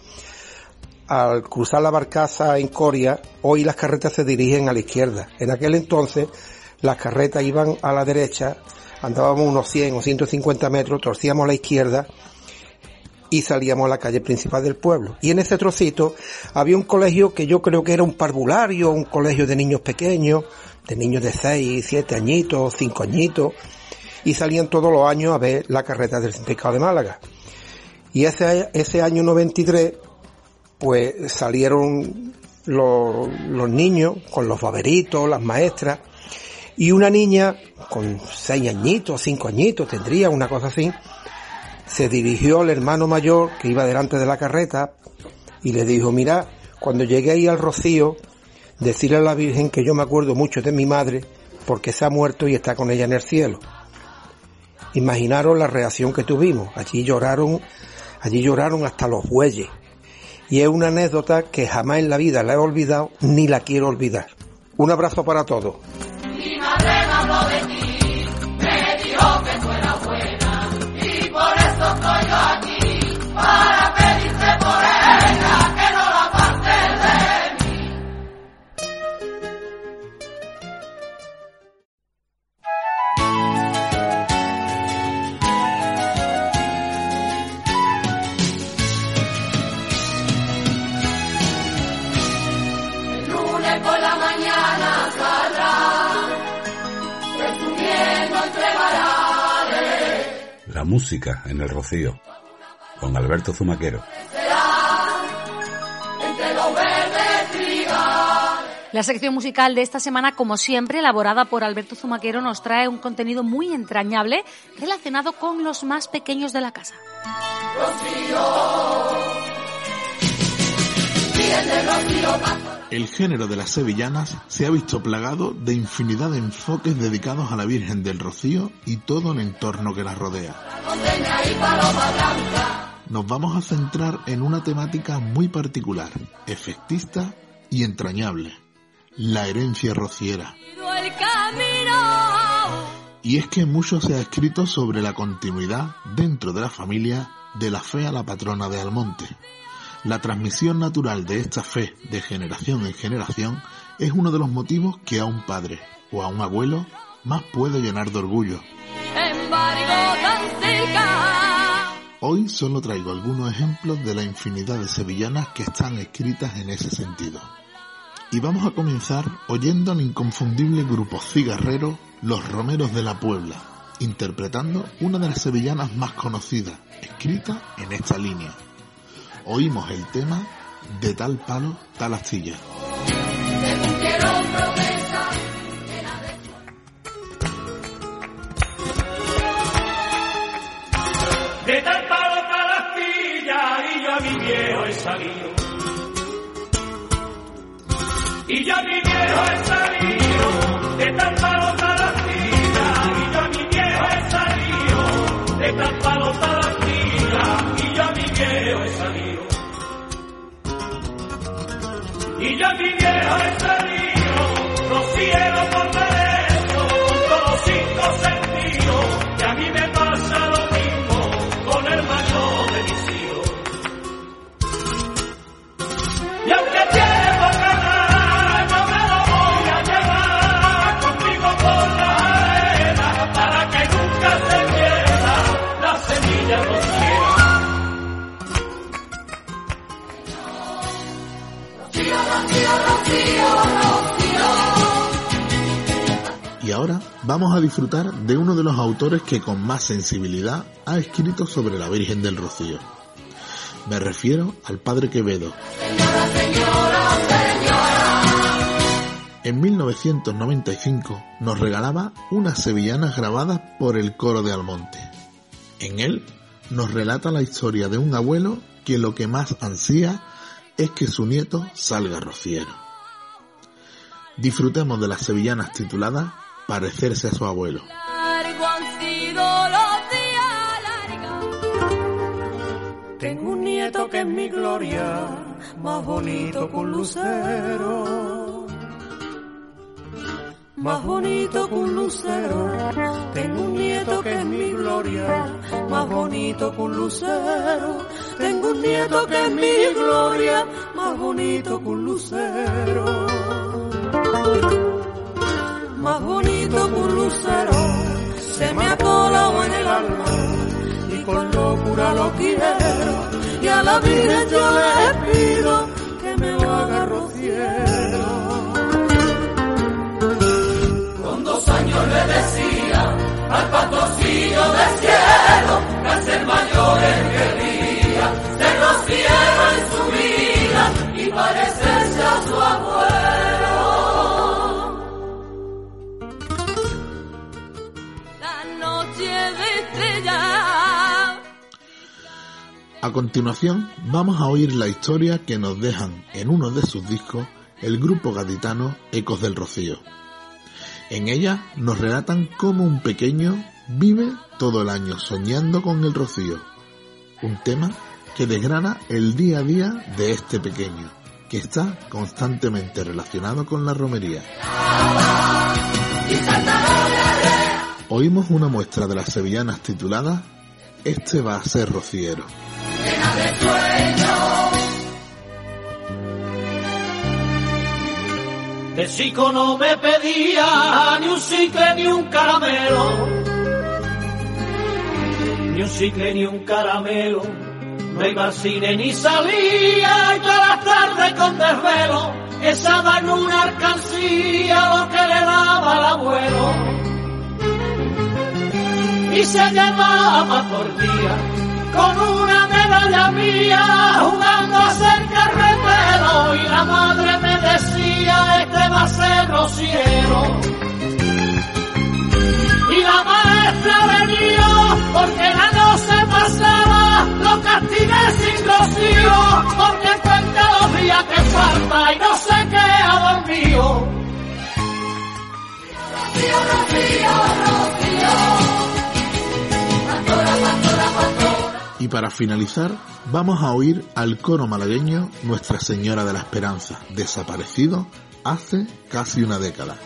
al cruzar la barcaza en Coria, hoy las carretas se dirigen a la izquierda. En aquel entonces las carretas iban a la derecha, andábamos unos 100 o 150 metros, torcíamos a la izquierda y salíamos a la calle principal del pueblo. Y en ese trocito había un colegio que yo creo que era un parvulario, un colegio de niños pequeños, de niños de 6, 7 añitos, 5 añitos, y salían todos los años a ver la carreta del Pecado de Málaga. Y ese, ese año 93 pues salieron los, niños con los baberitos, las maestras, y una niña con seis añitos, cinco añitos, tendría una cosa así, se dirigió al hermano mayor que iba delante de la carreta y le dijo, mira, cuando llegué ahí al rocío, decirle a la Virgen que yo me acuerdo mucho de mi madre porque se ha muerto y está con ella en el cielo. Imaginaron la reacción que tuvimos. Allí lloraron, allí lloraron hasta los bueyes y es una anécdota que jamás en la vida la he olvidado ni la quiero olvidar. Un abrazo para todos. Música en el Rocío, con Alberto Zumaquero. La sección musical de esta semana, como siempre, elaborada por Alberto Zumaquero, nos trae un contenido muy entrañable relacionado con los más pequeños de la casa. El género de las sevillanas se ha visto plagado de infinidad de enfoques dedicados a la Virgen del Rocío y todo el entorno que la rodea. Nos vamos a centrar en una temática muy particular, efectista y entrañable, la herencia rociera. Y es que mucho se ha escrito sobre la continuidad dentro de la familia de la fe a la patrona de Almonte la transmisión natural de esta fe de generación en generación es uno de los motivos que a un padre o a un abuelo más puede llenar de orgullo. Hoy solo traigo algunos ejemplos de la infinidad de sevillanas que están escritas en ese sentido. Y vamos a comenzar oyendo al inconfundible grupo cigarrero Los Romeros de la Puebla, interpretando una de las sevillanas más conocidas, escrita en esta línea oímos el tema de tal palo, tal astilla. De tal palo, tal astilla, y yo a mi viejo he salido. Y yo a mi viejo he salido. Ya vamos a disfrutar de uno de los autores que con más sensibilidad ha escrito sobre la Virgen del Rocío. Me refiero al Padre Quevedo. En 1995 nos regalaba unas sevillanas grabadas por el coro de Almonte. En él nos relata la historia de un abuelo que lo que más ansía es que su nieto salga rociero. Disfrutemos de las sevillanas tituladas Parecerse a su abuelo. Tengo un nieto que es mi gloria, más bonito que un lucero. Más bonito que un lucero. Tengo un nieto que es mi gloria, más bonito que un lucero. Tengo un nieto que es mi gloria, más bonito que un lucero más bonito lucero, se me ha en el alma y con locura lo quiero. Y a la Virgen yo le pido que me lo haga rociero. Con dos años le decía al pastorcillo del cielo que al ser mayores quería ser rociero en su vida y parecerse A continuación vamos a oír la historia que nos dejan en uno de sus discos el grupo gaditano Ecos del Rocío. En ella nos relatan cómo un pequeño vive todo el año soñando con el rocío, un tema que desgrana el día a día de este pequeño, que está constantemente relacionado con la romería. Oímos una muestra de las sevillanas titulada Este va a ser rociero. De chico no me pedía ni un cicle ni un caramelo, ni un cicle ni un caramelo. No iba al cine ni salía y todas las tardes con desvelo echaba en una alcancía lo que le daba el abuelo. Y se llevaba por día con una medalla mía jugando a ser carretero y la madre me decía este va a ser rociero y la maestra venía porque la no se pasaba lo castigué sin rocío porque cuenta los días que falta y no se queda dormido Rocío, Rocío, Rocío. Pastora, Y para finalizar, vamos a oír al coro malagueño Nuestra Señora de la Esperanza, desaparecido hace casi una década.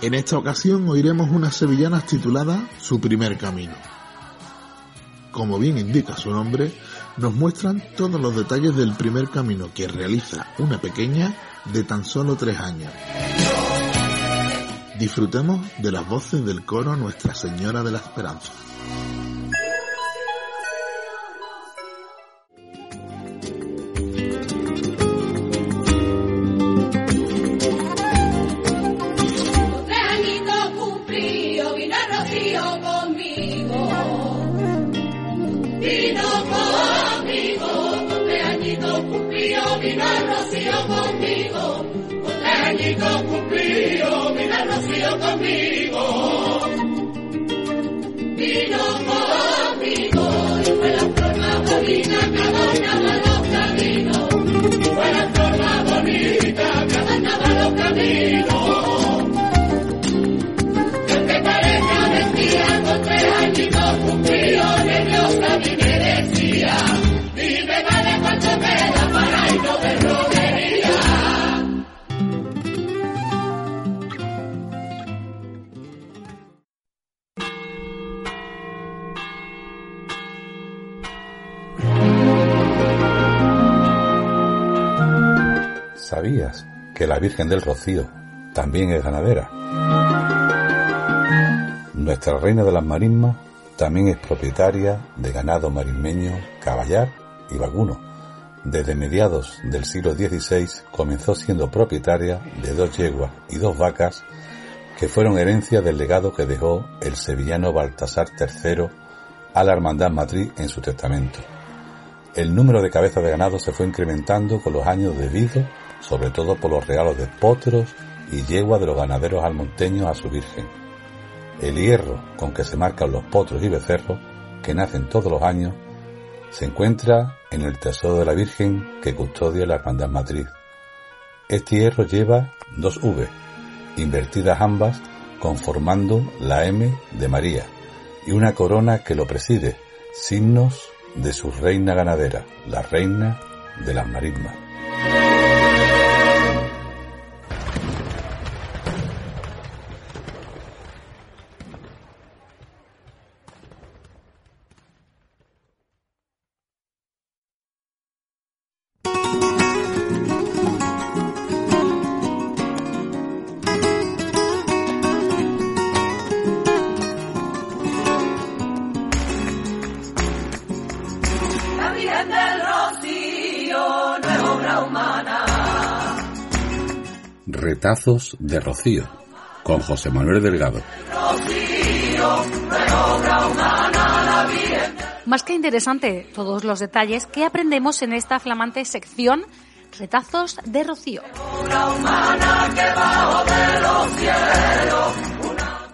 En esta ocasión oiremos unas sevillanas tituladas Su primer camino. Como bien indica su nombre, nos muestran todos los detalles del primer camino que realiza una pequeña de tan solo tres años. Disfrutemos de las voces del coro Nuestra Señora de la Esperanza. Vino conmigo, ¿Sabías que la Virgen del Rocío también es ganadera? Nuestra reina de las marismas también es propietaria de ganado marismeño, caballar y vacuno. Desde mediados del siglo XVI comenzó siendo propietaria de dos yeguas y dos vacas que fueron herencia del legado que dejó el sevillano Baltasar III a la Hermandad Matriz en su testamento. El número de cabezas de ganado se fue incrementando con los años debido, sobre todo por los regalos de potros y yeguas de los ganaderos almonteños a su Virgen. El hierro con que se marcan los potros y becerros, que nacen todos los años, se encuentra en el tesoro de la Virgen que custodia la Hermandad Matriz. Este hierro lleva dos V, invertidas ambas conformando la M de María, y una corona que lo preside, signos de su reina ganadera, la reina de las marismas. Retazos de Rocío, con José Manuel Delgado. Más que interesante todos los detalles que aprendemos en esta flamante sección Retazos de Rocío.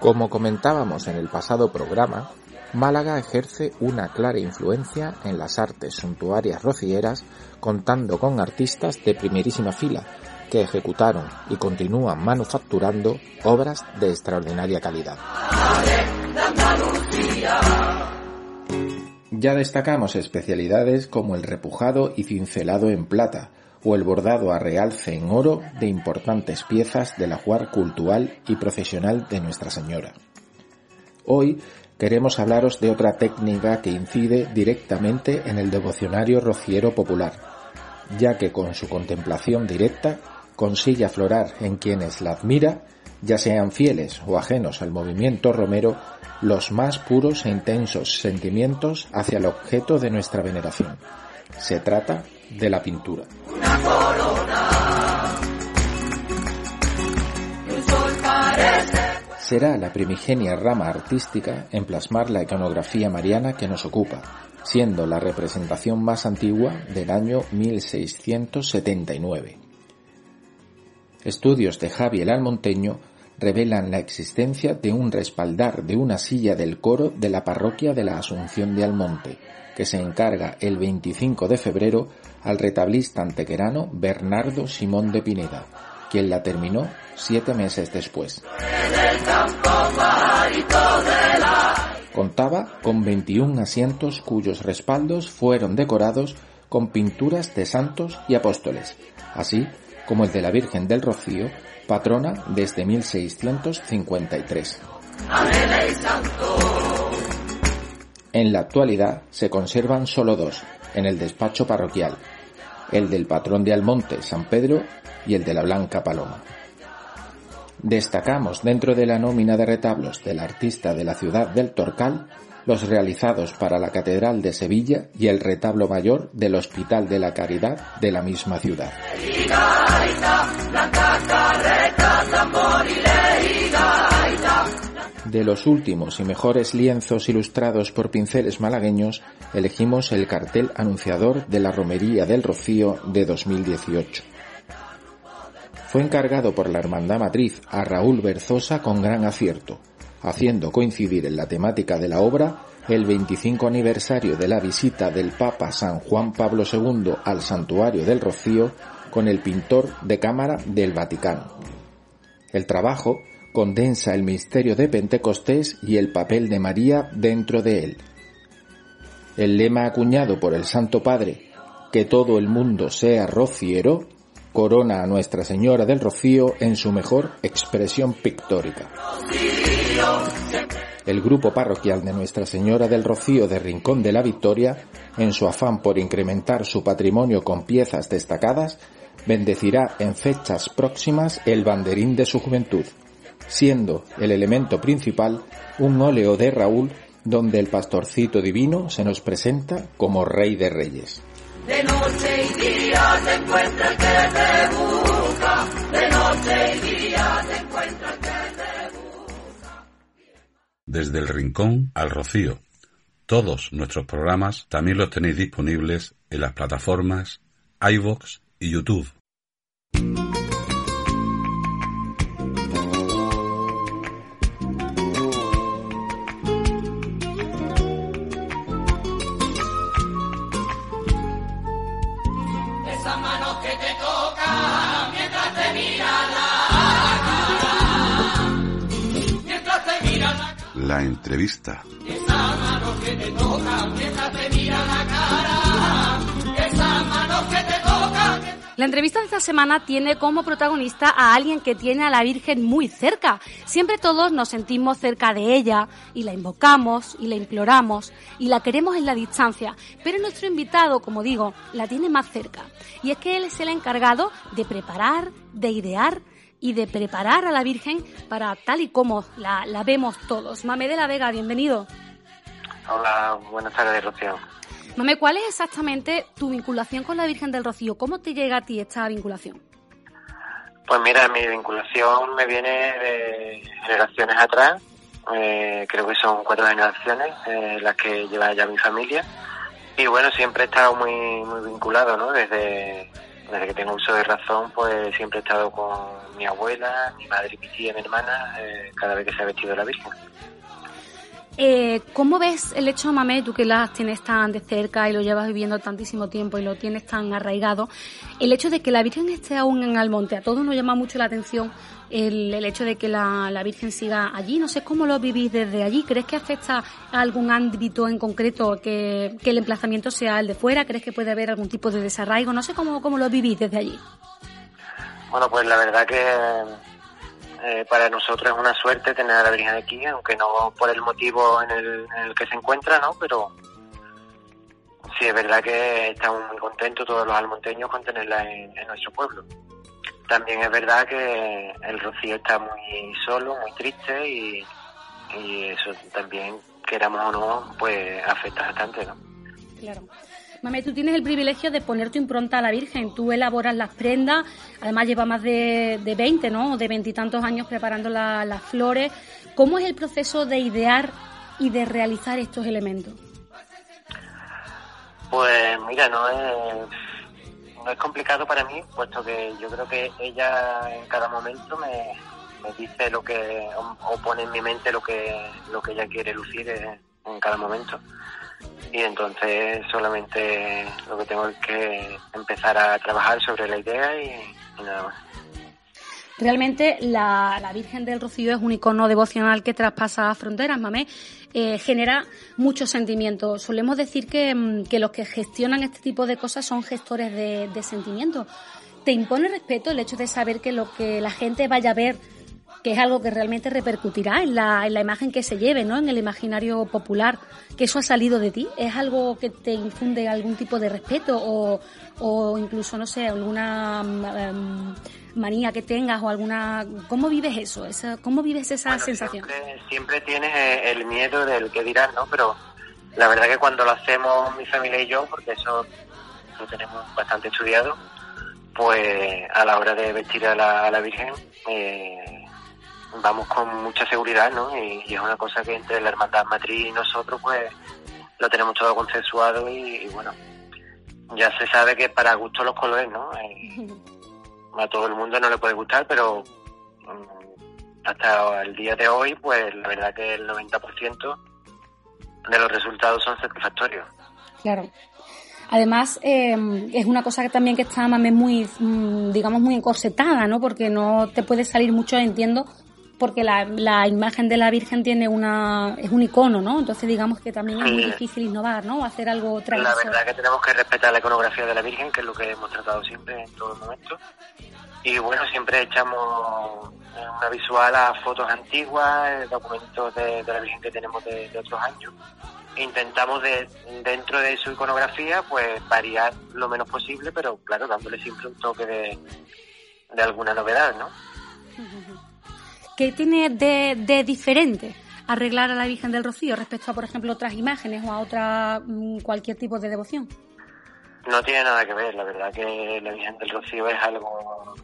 Como comentábamos en el pasado programa, Málaga ejerce una clara influencia en las artes suntuarias rocieras, contando con artistas de primerísima fila que ejecutaron y continúan manufacturando obras de extraordinaria calidad. Ya destacamos especialidades como el repujado y cincelado en plata o el bordado a realce en oro de importantes piezas del ajuar cultural y profesional de Nuestra Señora. Hoy queremos hablaros de otra técnica que incide directamente en el devocionario rociero popular, ya que con su contemplación directa consigue aflorar en quienes la admira, ya sean fieles o ajenos al movimiento romero, los más puros e intensos sentimientos hacia el objeto de nuestra veneración. Se trata de la pintura. Será la primigenia rama artística en plasmar la iconografía mariana que nos ocupa, siendo la representación más antigua del año 1679. Estudios de Javi el Almonteño revelan la existencia de un respaldar de una silla del coro de la parroquia de la Asunción de Almonte, que se encarga el 25 de febrero al retablista antequerano Bernardo Simón de Pineda, quien la terminó siete meses después. Contaba con 21 asientos cuyos respaldos fueron decorados con pinturas de santos y apóstoles, así como el de la Virgen del Rocío, patrona desde 1653. Ángel y Santo. En la actualidad se conservan solo dos, en el despacho parroquial, el del patrón de Almonte, San Pedro, y el de la Blanca Paloma. Destacamos dentro de la nómina de retablos del artista de la ciudad del Torcal los realizados para la Catedral de Sevilla y el retablo mayor del Hospital de la Caridad de la misma ciudad. De los últimos y mejores lienzos ilustrados por pinceles malagueños, elegimos el cartel anunciador de la Romería del Rocío de 2018. Fue encargado por la Hermandad Matriz a Raúl Berzosa con gran acierto, haciendo coincidir en la temática de la obra el 25 aniversario de la visita del Papa San Juan Pablo II al Santuario del Rocío con el pintor de cámara del Vaticano. El trabajo condensa el misterio de Pentecostés y el papel de María dentro de él. El lema acuñado por el Santo Padre, que todo el mundo sea rociero, corona a Nuestra Señora del Rocío en su mejor expresión pictórica. El grupo parroquial de Nuestra Señora del Rocío de Rincón de la Victoria, en su afán por incrementar su patrimonio con piezas destacadas, bendecirá en fechas próximas el banderín de su juventud, siendo el elemento principal un óleo de Raúl donde el pastorcito divino se nos presenta como Rey de Reyes. De noche y día que te busca. De noche y día Desde el Rincón al Rocío. Todos nuestros programas también los tenéis disponibles en las plataformas iVoox y YouTube. La entrevista. Esa mano que te toca mientras te mira la cara. Esa mano que te toca. La entrevista de esta semana tiene como protagonista a alguien que tiene a la Virgen muy cerca. Siempre todos nos sentimos cerca de ella y la invocamos y la imploramos y la queremos en la distancia. Pero nuestro invitado, como digo, la tiene más cerca. Y es que él es el encargado de preparar, de idear y de preparar a la Virgen para tal y como la, la vemos todos. Mame de la Vega, bienvenido. Hola, buenas tardes, Rocío. Mame, ¿cuál es exactamente tu vinculación con la Virgen del Rocío? ¿Cómo te llega a ti esta vinculación? Pues mira, mi vinculación me viene de generaciones atrás. Eh, creo que son cuatro generaciones eh, las que lleva ya mi familia. Y bueno, siempre he estado muy, muy vinculado, ¿no? Desde, desde que tengo uso de razón, pues siempre he estado con mi abuela, mi madre, mi tía, mi hermana, eh, cada vez que se ha vestido la Virgen. Eh, ¿Cómo ves el hecho, Mamé, tú que las tienes tan de cerca y lo llevas viviendo tantísimo tiempo y lo tienes tan arraigado, el hecho de que la Virgen esté aún en Almonte? A todos nos llama mucho la atención el, el hecho de que la, la, Virgen siga allí. No sé cómo lo vivís desde allí. ¿Crees que afecta a algún ámbito en concreto que, que el emplazamiento sea el de fuera? ¿Crees que puede haber algún tipo de desarraigo? No sé cómo, cómo lo vivís desde allí. Bueno, pues la verdad que eh, para nosotros es una suerte tener a la Virgen aquí, aunque no por el motivo en el, en el que se encuentra, ¿no? Pero sí es verdad que estamos muy contentos todos los almonteños con tenerla en, en nuestro pueblo. También es verdad que el Rocío está muy solo, muy triste y, y eso también, queramos o no, pues afecta bastante, ¿no? Claro. Mame, tú tienes el privilegio de poner tu impronta a la Virgen. Tú elaboras las prendas, además lleva más de, de 20, ¿no? De veintitantos años preparando la, las flores. ¿Cómo es el proceso de idear y de realizar estos elementos? Pues mira, no es, no es complicado para mí, puesto que yo creo que ella en cada momento me, me dice lo que, o, o, pone en mi mente lo que, lo que ella quiere lucir en, cada momento y entonces solamente lo que tengo es que empezar a trabajar sobre la idea y, y nada más. Realmente la, la, Virgen del Rocío es un icono devocional que traspasa fronteras, mamé. Eh, genera muchos sentimientos. Solemos decir que, mm, que, los que gestionan este tipo de cosas son gestores de, de sentimientos. ¿Te impone respeto el hecho de saber que lo que la gente vaya a ver que es algo que realmente repercutirá en la, en la imagen que se lleve, ¿no? En el imaginario popular, que eso ha salido de ti, es algo que te infunde algún tipo de respeto o, o incluso, no sé, alguna um, manía que tengas o alguna... ¿Cómo vives eso? Esa, ¿Cómo vives esa bueno, sensación? Siempre, siempre tienes el miedo del que dirán, ¿no? Pero la verdad que cuando lo hacemos mi familia y yo, porque eso lo tenemos bastante estudiado, pues a la hora de vestir a la, a la Virgen, eh, vamos con mucha seguridad, ¿no? Y, es una cosa que entre la hermandad matriz y nosotros, pues, lo tenemos todo consensuado y, bueno, ya se sabe que para gusto los colores, ¿no? Eh, a todo el mundo no le puede gustar, pero um, hasta el día de hoy, pues la verdad que el 90% de los resultados son satisfactorios. Claro. Además, eh, es una cosa que también que está mame, muy, mm, digamos, muy encorsetada, ¿no? Porque no te puede salir mucho, entiendo, porque la, la imagen de la Virgen tiene una, es un icono, ¿no? Entonces digamos que también es muy difícil innovar, ¿no? Hacer algo La tradicional. verdad que tenemos que respetar la iconografía de la Virgen, que es lo que hemos tratado siempre en todo momento. Y bueno, siempre echamos una visual a fotos antiguas, eh, documentos de, de la Virgen que tenemos de, de otros años. Intentamos de, dentro de su iconografía pues variar lo menos posible, pero claro, dándole siempre un toque de, de alguna novedad, ¿no? <laughs> ¿Qué tiene de, de diferente arreglar a la Virgen del Rocío respecto a, por ejemplo, otras imágenes o a otra mm, cualquier tipo de devoción? No tiene nada que ver, la verdad que la Virgen del Rocío es algo,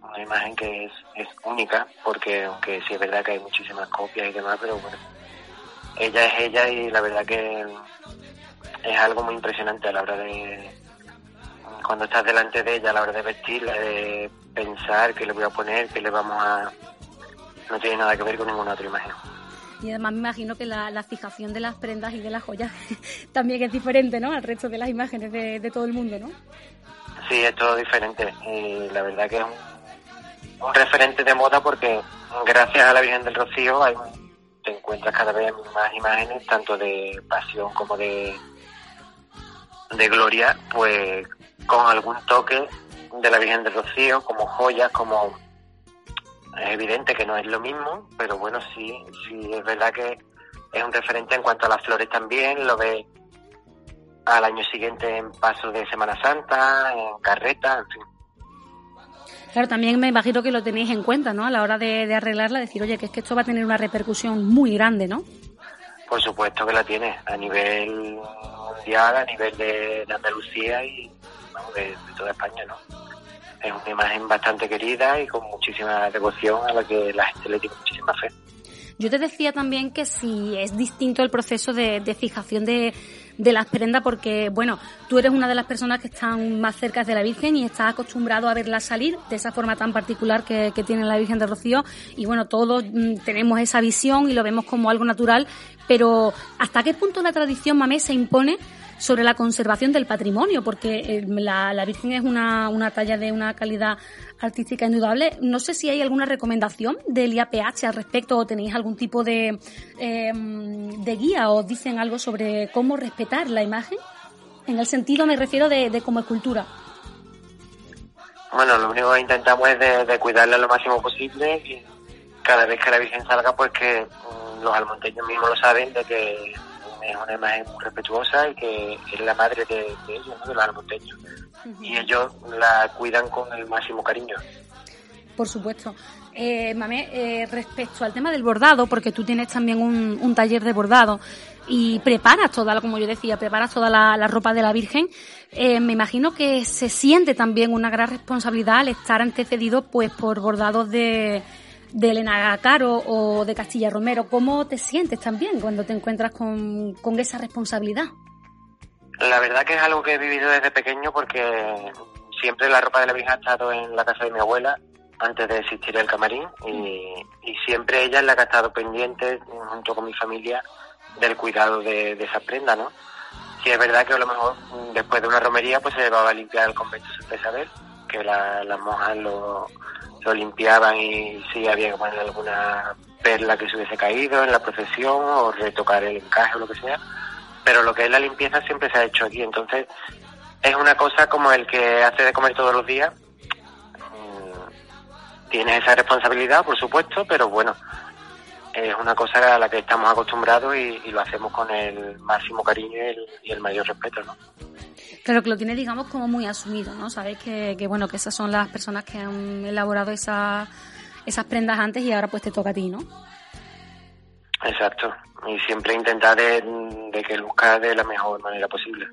una imagen que es, es única, porque aunque sí es verdad que hay muchísimas copias y demás, pero bueno, ella es ella y la verdad que es algo muy impresionante a la hora de, cuando estás delante de ella, a la hora de vestirla, de pensar qué le voy a poner, qué le vamos a... No tiene nada que ver con ninguna otra imagen. Y además me imagino que la, la fijación de las prendas y de las joyas <laughs> también es diferente, ¿no? Al resto de las imágenes de, de todo el mundo, ¿no? Sí, es todo diferente. Y la verdad que es un, un referente de moda porque gracias a la Virgen del Rocío hay, te encuentras cada vez más imágenes, tanto de pasión como de, de gloria, pues con algún toque de la Virgen del Rocío, como joyas, como... Es evidente que no es lo mismo, pero bueno, sí, sí es verdad que es un referente en cuanto a las flores también, lo ves al año siguiente en paso de Semana Santa, en carreta, en fin. Claro, también me imagino que lo tenéis en cuenta, ¿no? A la hora de, de arreglarla, decir, oye, que es que esto va a tener una repercusión muy grande, ¿no? Por supuesto que la tiene, a nivel mundial, a nivel de, de Andalucía y de toda España, ¿no? Es una imagen bastante querida y con muchísima devoción a la que la gente le tiene muchísima fe. Yo te decía también que si es distinto el proceso de, fijación de, de las prendas porque, bueno, tú eres una de las personas que están más cerca de la Virgen y estás acostumbrado a verla salir de esa forma tan particular que, que tiene la Virgen de Rocío y, bueno, todos mm, tenemos esa visión y lo vemos como algo natural, pero ¿hasta qué punto la tradición mamé se impone sobre la conservación del patrimonio, porque eh, la, la Virgen es una, una talla de una calidad artística indudable. No sé si hay alguna recomendación del IAPH al respecto o tenéis algún tipo de, eh, de guía o dicen algo sobre cómo respetar la imagen. En el sentido me refiero de, de como escultura. Bueno, lo único que intentamos es de, de cuidarla lo máximo posible y cada vez que la Virgen salga, pues que mm, los almonteños mismos lo saben de que es una imagen muy respetuosa y que es la madre de, de ellos, ¿no? de los almonteños. Y ellos la cuidan con el máximo cariño. Por supuesto. Eh, Mamé, eh, respecto al tema del bordado, porque tú tienes también un, un taller de bordado y preparas toda, como yo decía, preparas toda la, la ropa de la Virgen, eh, me imagino que se siente también una gran responsabilidad al estar antecedido pues por bordados de, de Elena Caro o de Castilla Romero. ¿Cómo te sientes también cuando te encuentras con, con esa responsabilidad? La verdad que es algo que he vivido desde pequeño porque siempre la ropa de la Virgen ha estado en la casa de mi abuela antes de existir el camarín y, y siempre ella es la que ha estado pendiente junto con mi familia del cuidado de, de esa prenda, ¿no? Sí es verdad que a lo mejor mm, después de una romería pues se llevaba a limpiar el convento de Isabel, que la- las monjas lo, lo limpiaban y sí había que poner alguna perla que se hubiese caído en la procesión o retocar el encaje o lo que sea pero lo que es la limpieza siempre se ha hecho aquí. Entonces, es una cosa como el que hace de comer todos los días. Mm, Tienes esa responsabilidad, por supuesto, pero bueno, es una cosa a la que estamos acostumbrados y, y lo hacemos con el máximo cariño y el, y el mayor respeto, ¿no? Claro, que lo tiene, digamos, como muy asumido, ¿no? Sabéis que, que, bueno, que esas son las personas que han elaborado esas, esas prendas antes y ahora pues te toca a ti, ¿no? Exacto. Y siempre intentar de, de que luzca de la mejor manera posible.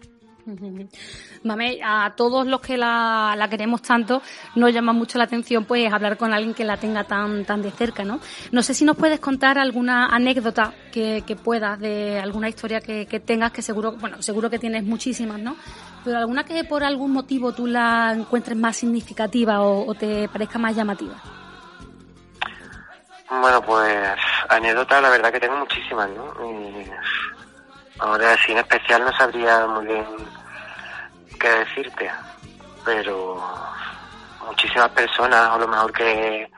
Mame, a todos los que la, la queremos tanto, nos llama mucho la atención pues hablar con alguien que la tenga tan, tan de cerca, ¿no? No sé si nos puedes contar alguna anécdota que, que puedas de alguna historia que, que tengas, que seguro, bueno, seguro que tienes muchísimas, ¿no? Pero alguna que por algún motivo tú la encuentres más significativa o, te parezca más llamativa. Bueno, pues anécdotas, la verdad que tengo muchísimas, ¿no? Y Ahora, en especial no sabría muy bien qué decirte, pero muchísimas personas, a lo mejor que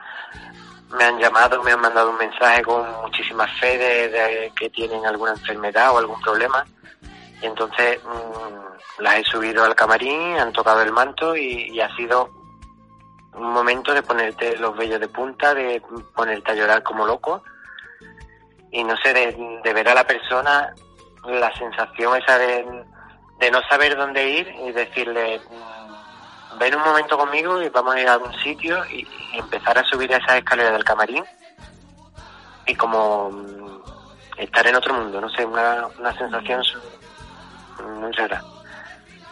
me han llamado, me han mandado un mensaje con muchísima fe de, que tienen alguna enfermedad o algún problema. Y entonces mm, las he subido al camarín, han tocado el manto y, ha sido un momento de ponerte los vellos de punta, de ponerte a llorar como loco. Y no sé, de, ver a la persona la sensación esa de, no saber dónde ir y decirle, mm, ven un momento conmigo y vamos a ir a algún sitio y, empezar a subir esa escalera del camarín y como mm, estar en otro mundo, no sé, una, una sensación muy rara.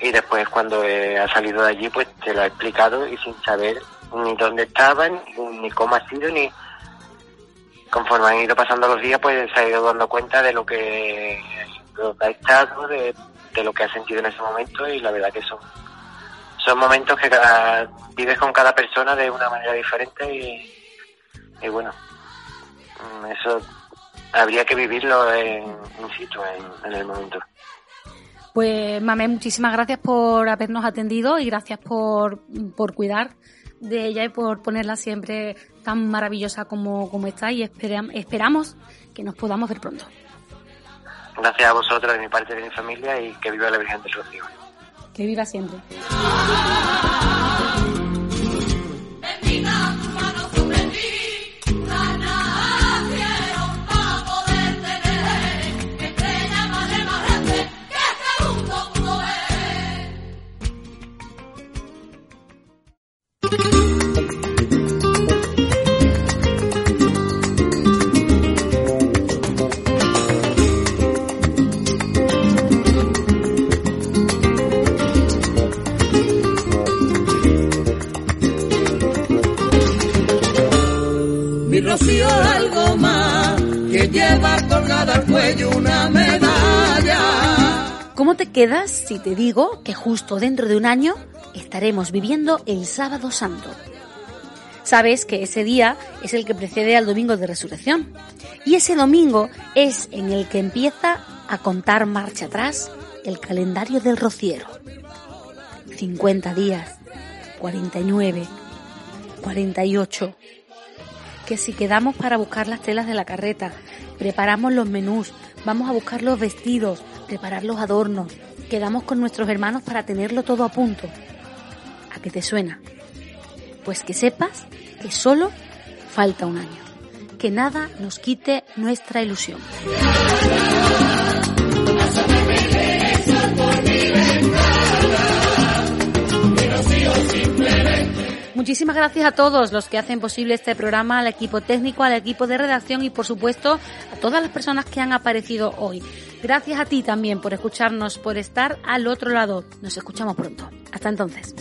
Y después cuando ha salido de allí, pues te lo he explicado y sin saber ni dónde estaban, ni cómo ha sido, ni conforme han ido pasando los días, pues se ha ido dando cuenta de lo que ha estado, de, lo que ha sentido en ese momento y la verdad que son, son momentos que cada, vives con cada persona de una manera diferente y, bueno, mm, eso habría que vivirlo en un sitio, en, el momento. Pues Mamé, muchísimas gracias por habernos atendido y gracias por, por cuidar de ella y por ponerla siempre tan maravillosa como, como está y esperamos que nos podamos ver pronto. Gracias a vosotros de mi parte de mi familia y que viva la Virgen del Rocío. Que viva siempre. Quedas si te digo que justo dentro de un año estaremos viviendo el sábado santo? Sabes que ese día es el que precede al domingo de resurrección. Y ese domingo es en el que empieza a contar marcha atrás el calendario del rociero. 50 días, 49, 48, que si quedamos para buscar las telas de la carreta, preparamos los menús, vamos a buscar los vestidos, preparar los adornos, quedamos con nuestros hermanos para tenerlo todo a punto. ¿A qué te suena? Pues que sepas que solo falta un año, que nada nos quite nuestra ilusión. Muchísimas gracias a todos los que hacen posible este programa, al equipo técnico, al equipo de redacción y por supuesto a todas las personas que han aparecido hoy. Gracias a ti también por escucharnos, por estar al otro lado. Nos escuchamos pronto. Hasta entonces.